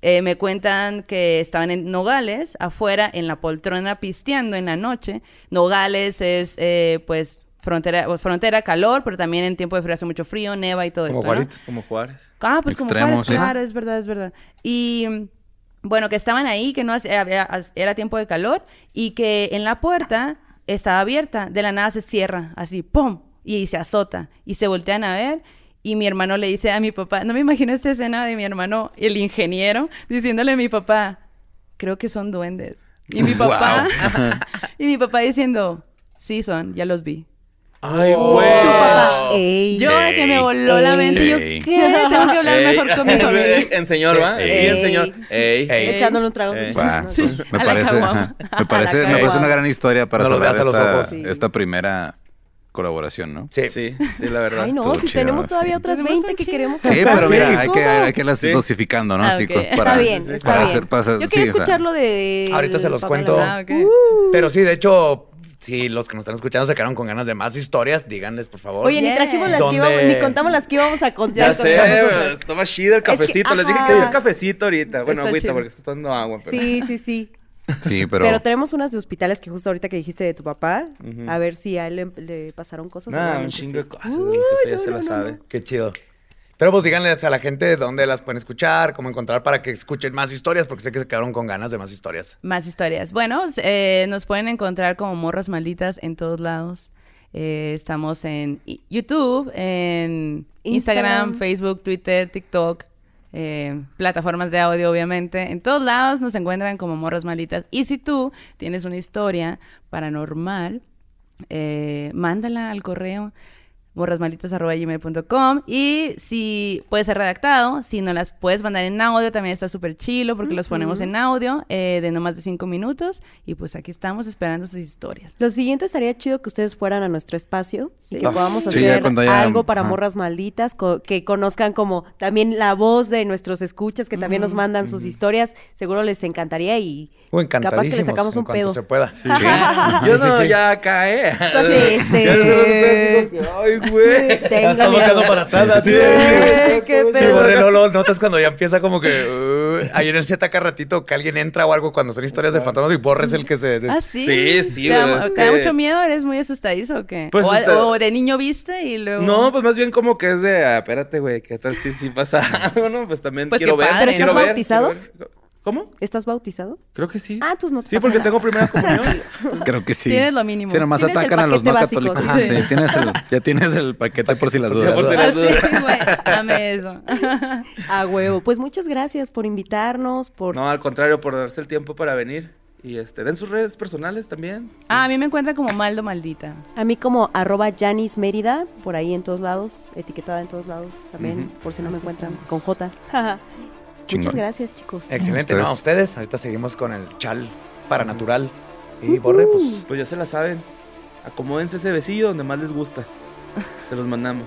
Eh, me cuentan que estaban en Nogales, afuera, en la poltrona, pisteando en la noche. Nogales es, eh, pues, frontera, frontera, calor, pero también en tiempo de frío hace mucho frío, neva y todo Como esto. Como Juárez. Ah, pues como Juárez, sí. claro, es verdad, es verdad. Y bueno, que estaban ahí, que no había- era tiempo de calor y que en la puerta estaba abierta, de la nada se cierra, así, ¡pum! Y se azota y se voltean a ver y mi hermano le dice a mi papá, no me imagino esta escena de mi hermano, el ingeniero, diciéndole a mi papá, creo que son duendes. Y mi papá, y mi papá diciendo, sí son, ya los vi. Ay, Tu güey. papá, ey. Yo de que me voló la mente, y yo, Ey. ¿qué? Tengo que hablar Ey. mejor con mi familia. En señor, ¿va? Sí, Ey. en señor. Ey. Ey. Echándole un trago. Va, Sí. pues, me A la parece, me parece, me parece una gran historia para No cerrar esta, esta primera colaboración, ¿no? Sí. Sí, sí, la verdad. Ay, no, Estuvo si chido, tenemos sí. todavía otras Tenemos un 20 que queremos Sí, pero mira, hay que, hay que Sí. dosificando, ¿no? Ah, Así para, Está bien, está para bien. hacer, hacer- Yo sí, quiero sea, escuchar lo de... Ahorita se los cuento. Ok. Pero sí, de hecho, si los que nos están escuchando se quedaron con ganas de más historias, díganles, por favor. Oye, ni trajimos las ¿Dónde? que íbamos, ni contamos las que íbamos a contar. Ya sé, está más chido el que, cafecito. Les dije que ajá. quería hacer cafecito ahorita. Bueno, Está agüita, chido. porque está dando agua. Pero... Sí, sí, sí. Sí, pero, Pero, tenemos unas de hospitales que justo ahorita que dijiste de tu papá. A ver si a él le, le pasaron cosas. Un chingo de cosas. Ya se la sabe. Qué chido. Pero pues díganles a la gente dónde las pueden escuchar, cómo encontrar para que escuchen más historias, porque sé que se quedaron con ganas de más historias. Más historias. Bueno, eh, nos pueden encontrar como morras malditas en todos lados. Eh, estamos en YouTube, en Instagram, Instagram. Facebook, Twitter, TikTok, eh, plataformas de audio, obviamente. En todos lados nos encuentran como morras malditas. Y si tú tienes una historia paranormal, eh, mándala al correo morrasmalditas.gmail.com y si puede ser redactado, si no las puedes mandar en audio, también está súper chilo porque los ponemos en audio eh, de no más de cinco minutos y pues aquí estamos esperando sus historias. Lo siguiente estaría chido que ustedes fueran a nuestro espacio y que Ah, podamos sí, hacer algo para morras malditas, co- que conozcan como también la voz de nuestros escuchas, que también nos mandan sus historias. Seguro les encantaría y capaz que les sacamos un pedo. se pueda. Sí. Yo Sí, no, sí, sí. ya ¿eh? Entonces, este- Güey. Volteando miedo. para atrás, Sí, así sí, de- sí. ¿Qué Sí, pedo? Luego notas cuando ya empieza como que uh, ahí en el set acá ratito que alguien entra o algo cuando son historias de fantasmas y Borre es el que se ¿Ah, sí? Sí, sí, ¿Te da, te da mucho miedo? ¿Eres muy asustadizo o qué? Pues, o, este- o de niño viste y luego... No, pues más bien como que es de, ah, espérate, güey, ¿qué tal si sí pasa algo, no? Pues también Pues quiero qué ver. padre, ¿Pero quiero estás ver, bautizado? quiero ver. ¿Cómo? ¿Estás bautizado? Creo que sí. Ah, entonces no te Sí, pasa porque nada. tengo primera comunión. Creo que sí. Tienes lo mínimo. Sí, nomás Tienes el atacan a los no paquete básico, católicos. sí. Ajá, sí, tienes el, ya tienes el paquete por si las dudas. por si las Ah, sí, güey, amé eso. A huevo. Pues muchas gracias por invitarnos, por... No, al contrario, por darse el tiempo para venir. Y este, den sus redes personales también. Ah, a mí me encuentran como Maldo Maldita. A mí como arroba Janis Mérida, por ahí en todos lados, etiquetada en todos lados también, por si no me Así encuentran, estamos. con J. Chingón. Muchas gracias, chicos. Excelente, Ustedes. ¿no? Ustedes, ahorita seguimos con el chal paranatural. Y Borre, pues Pues ya se la saben. Acomódense ese besillo donde más les gusta. Se los mandamos.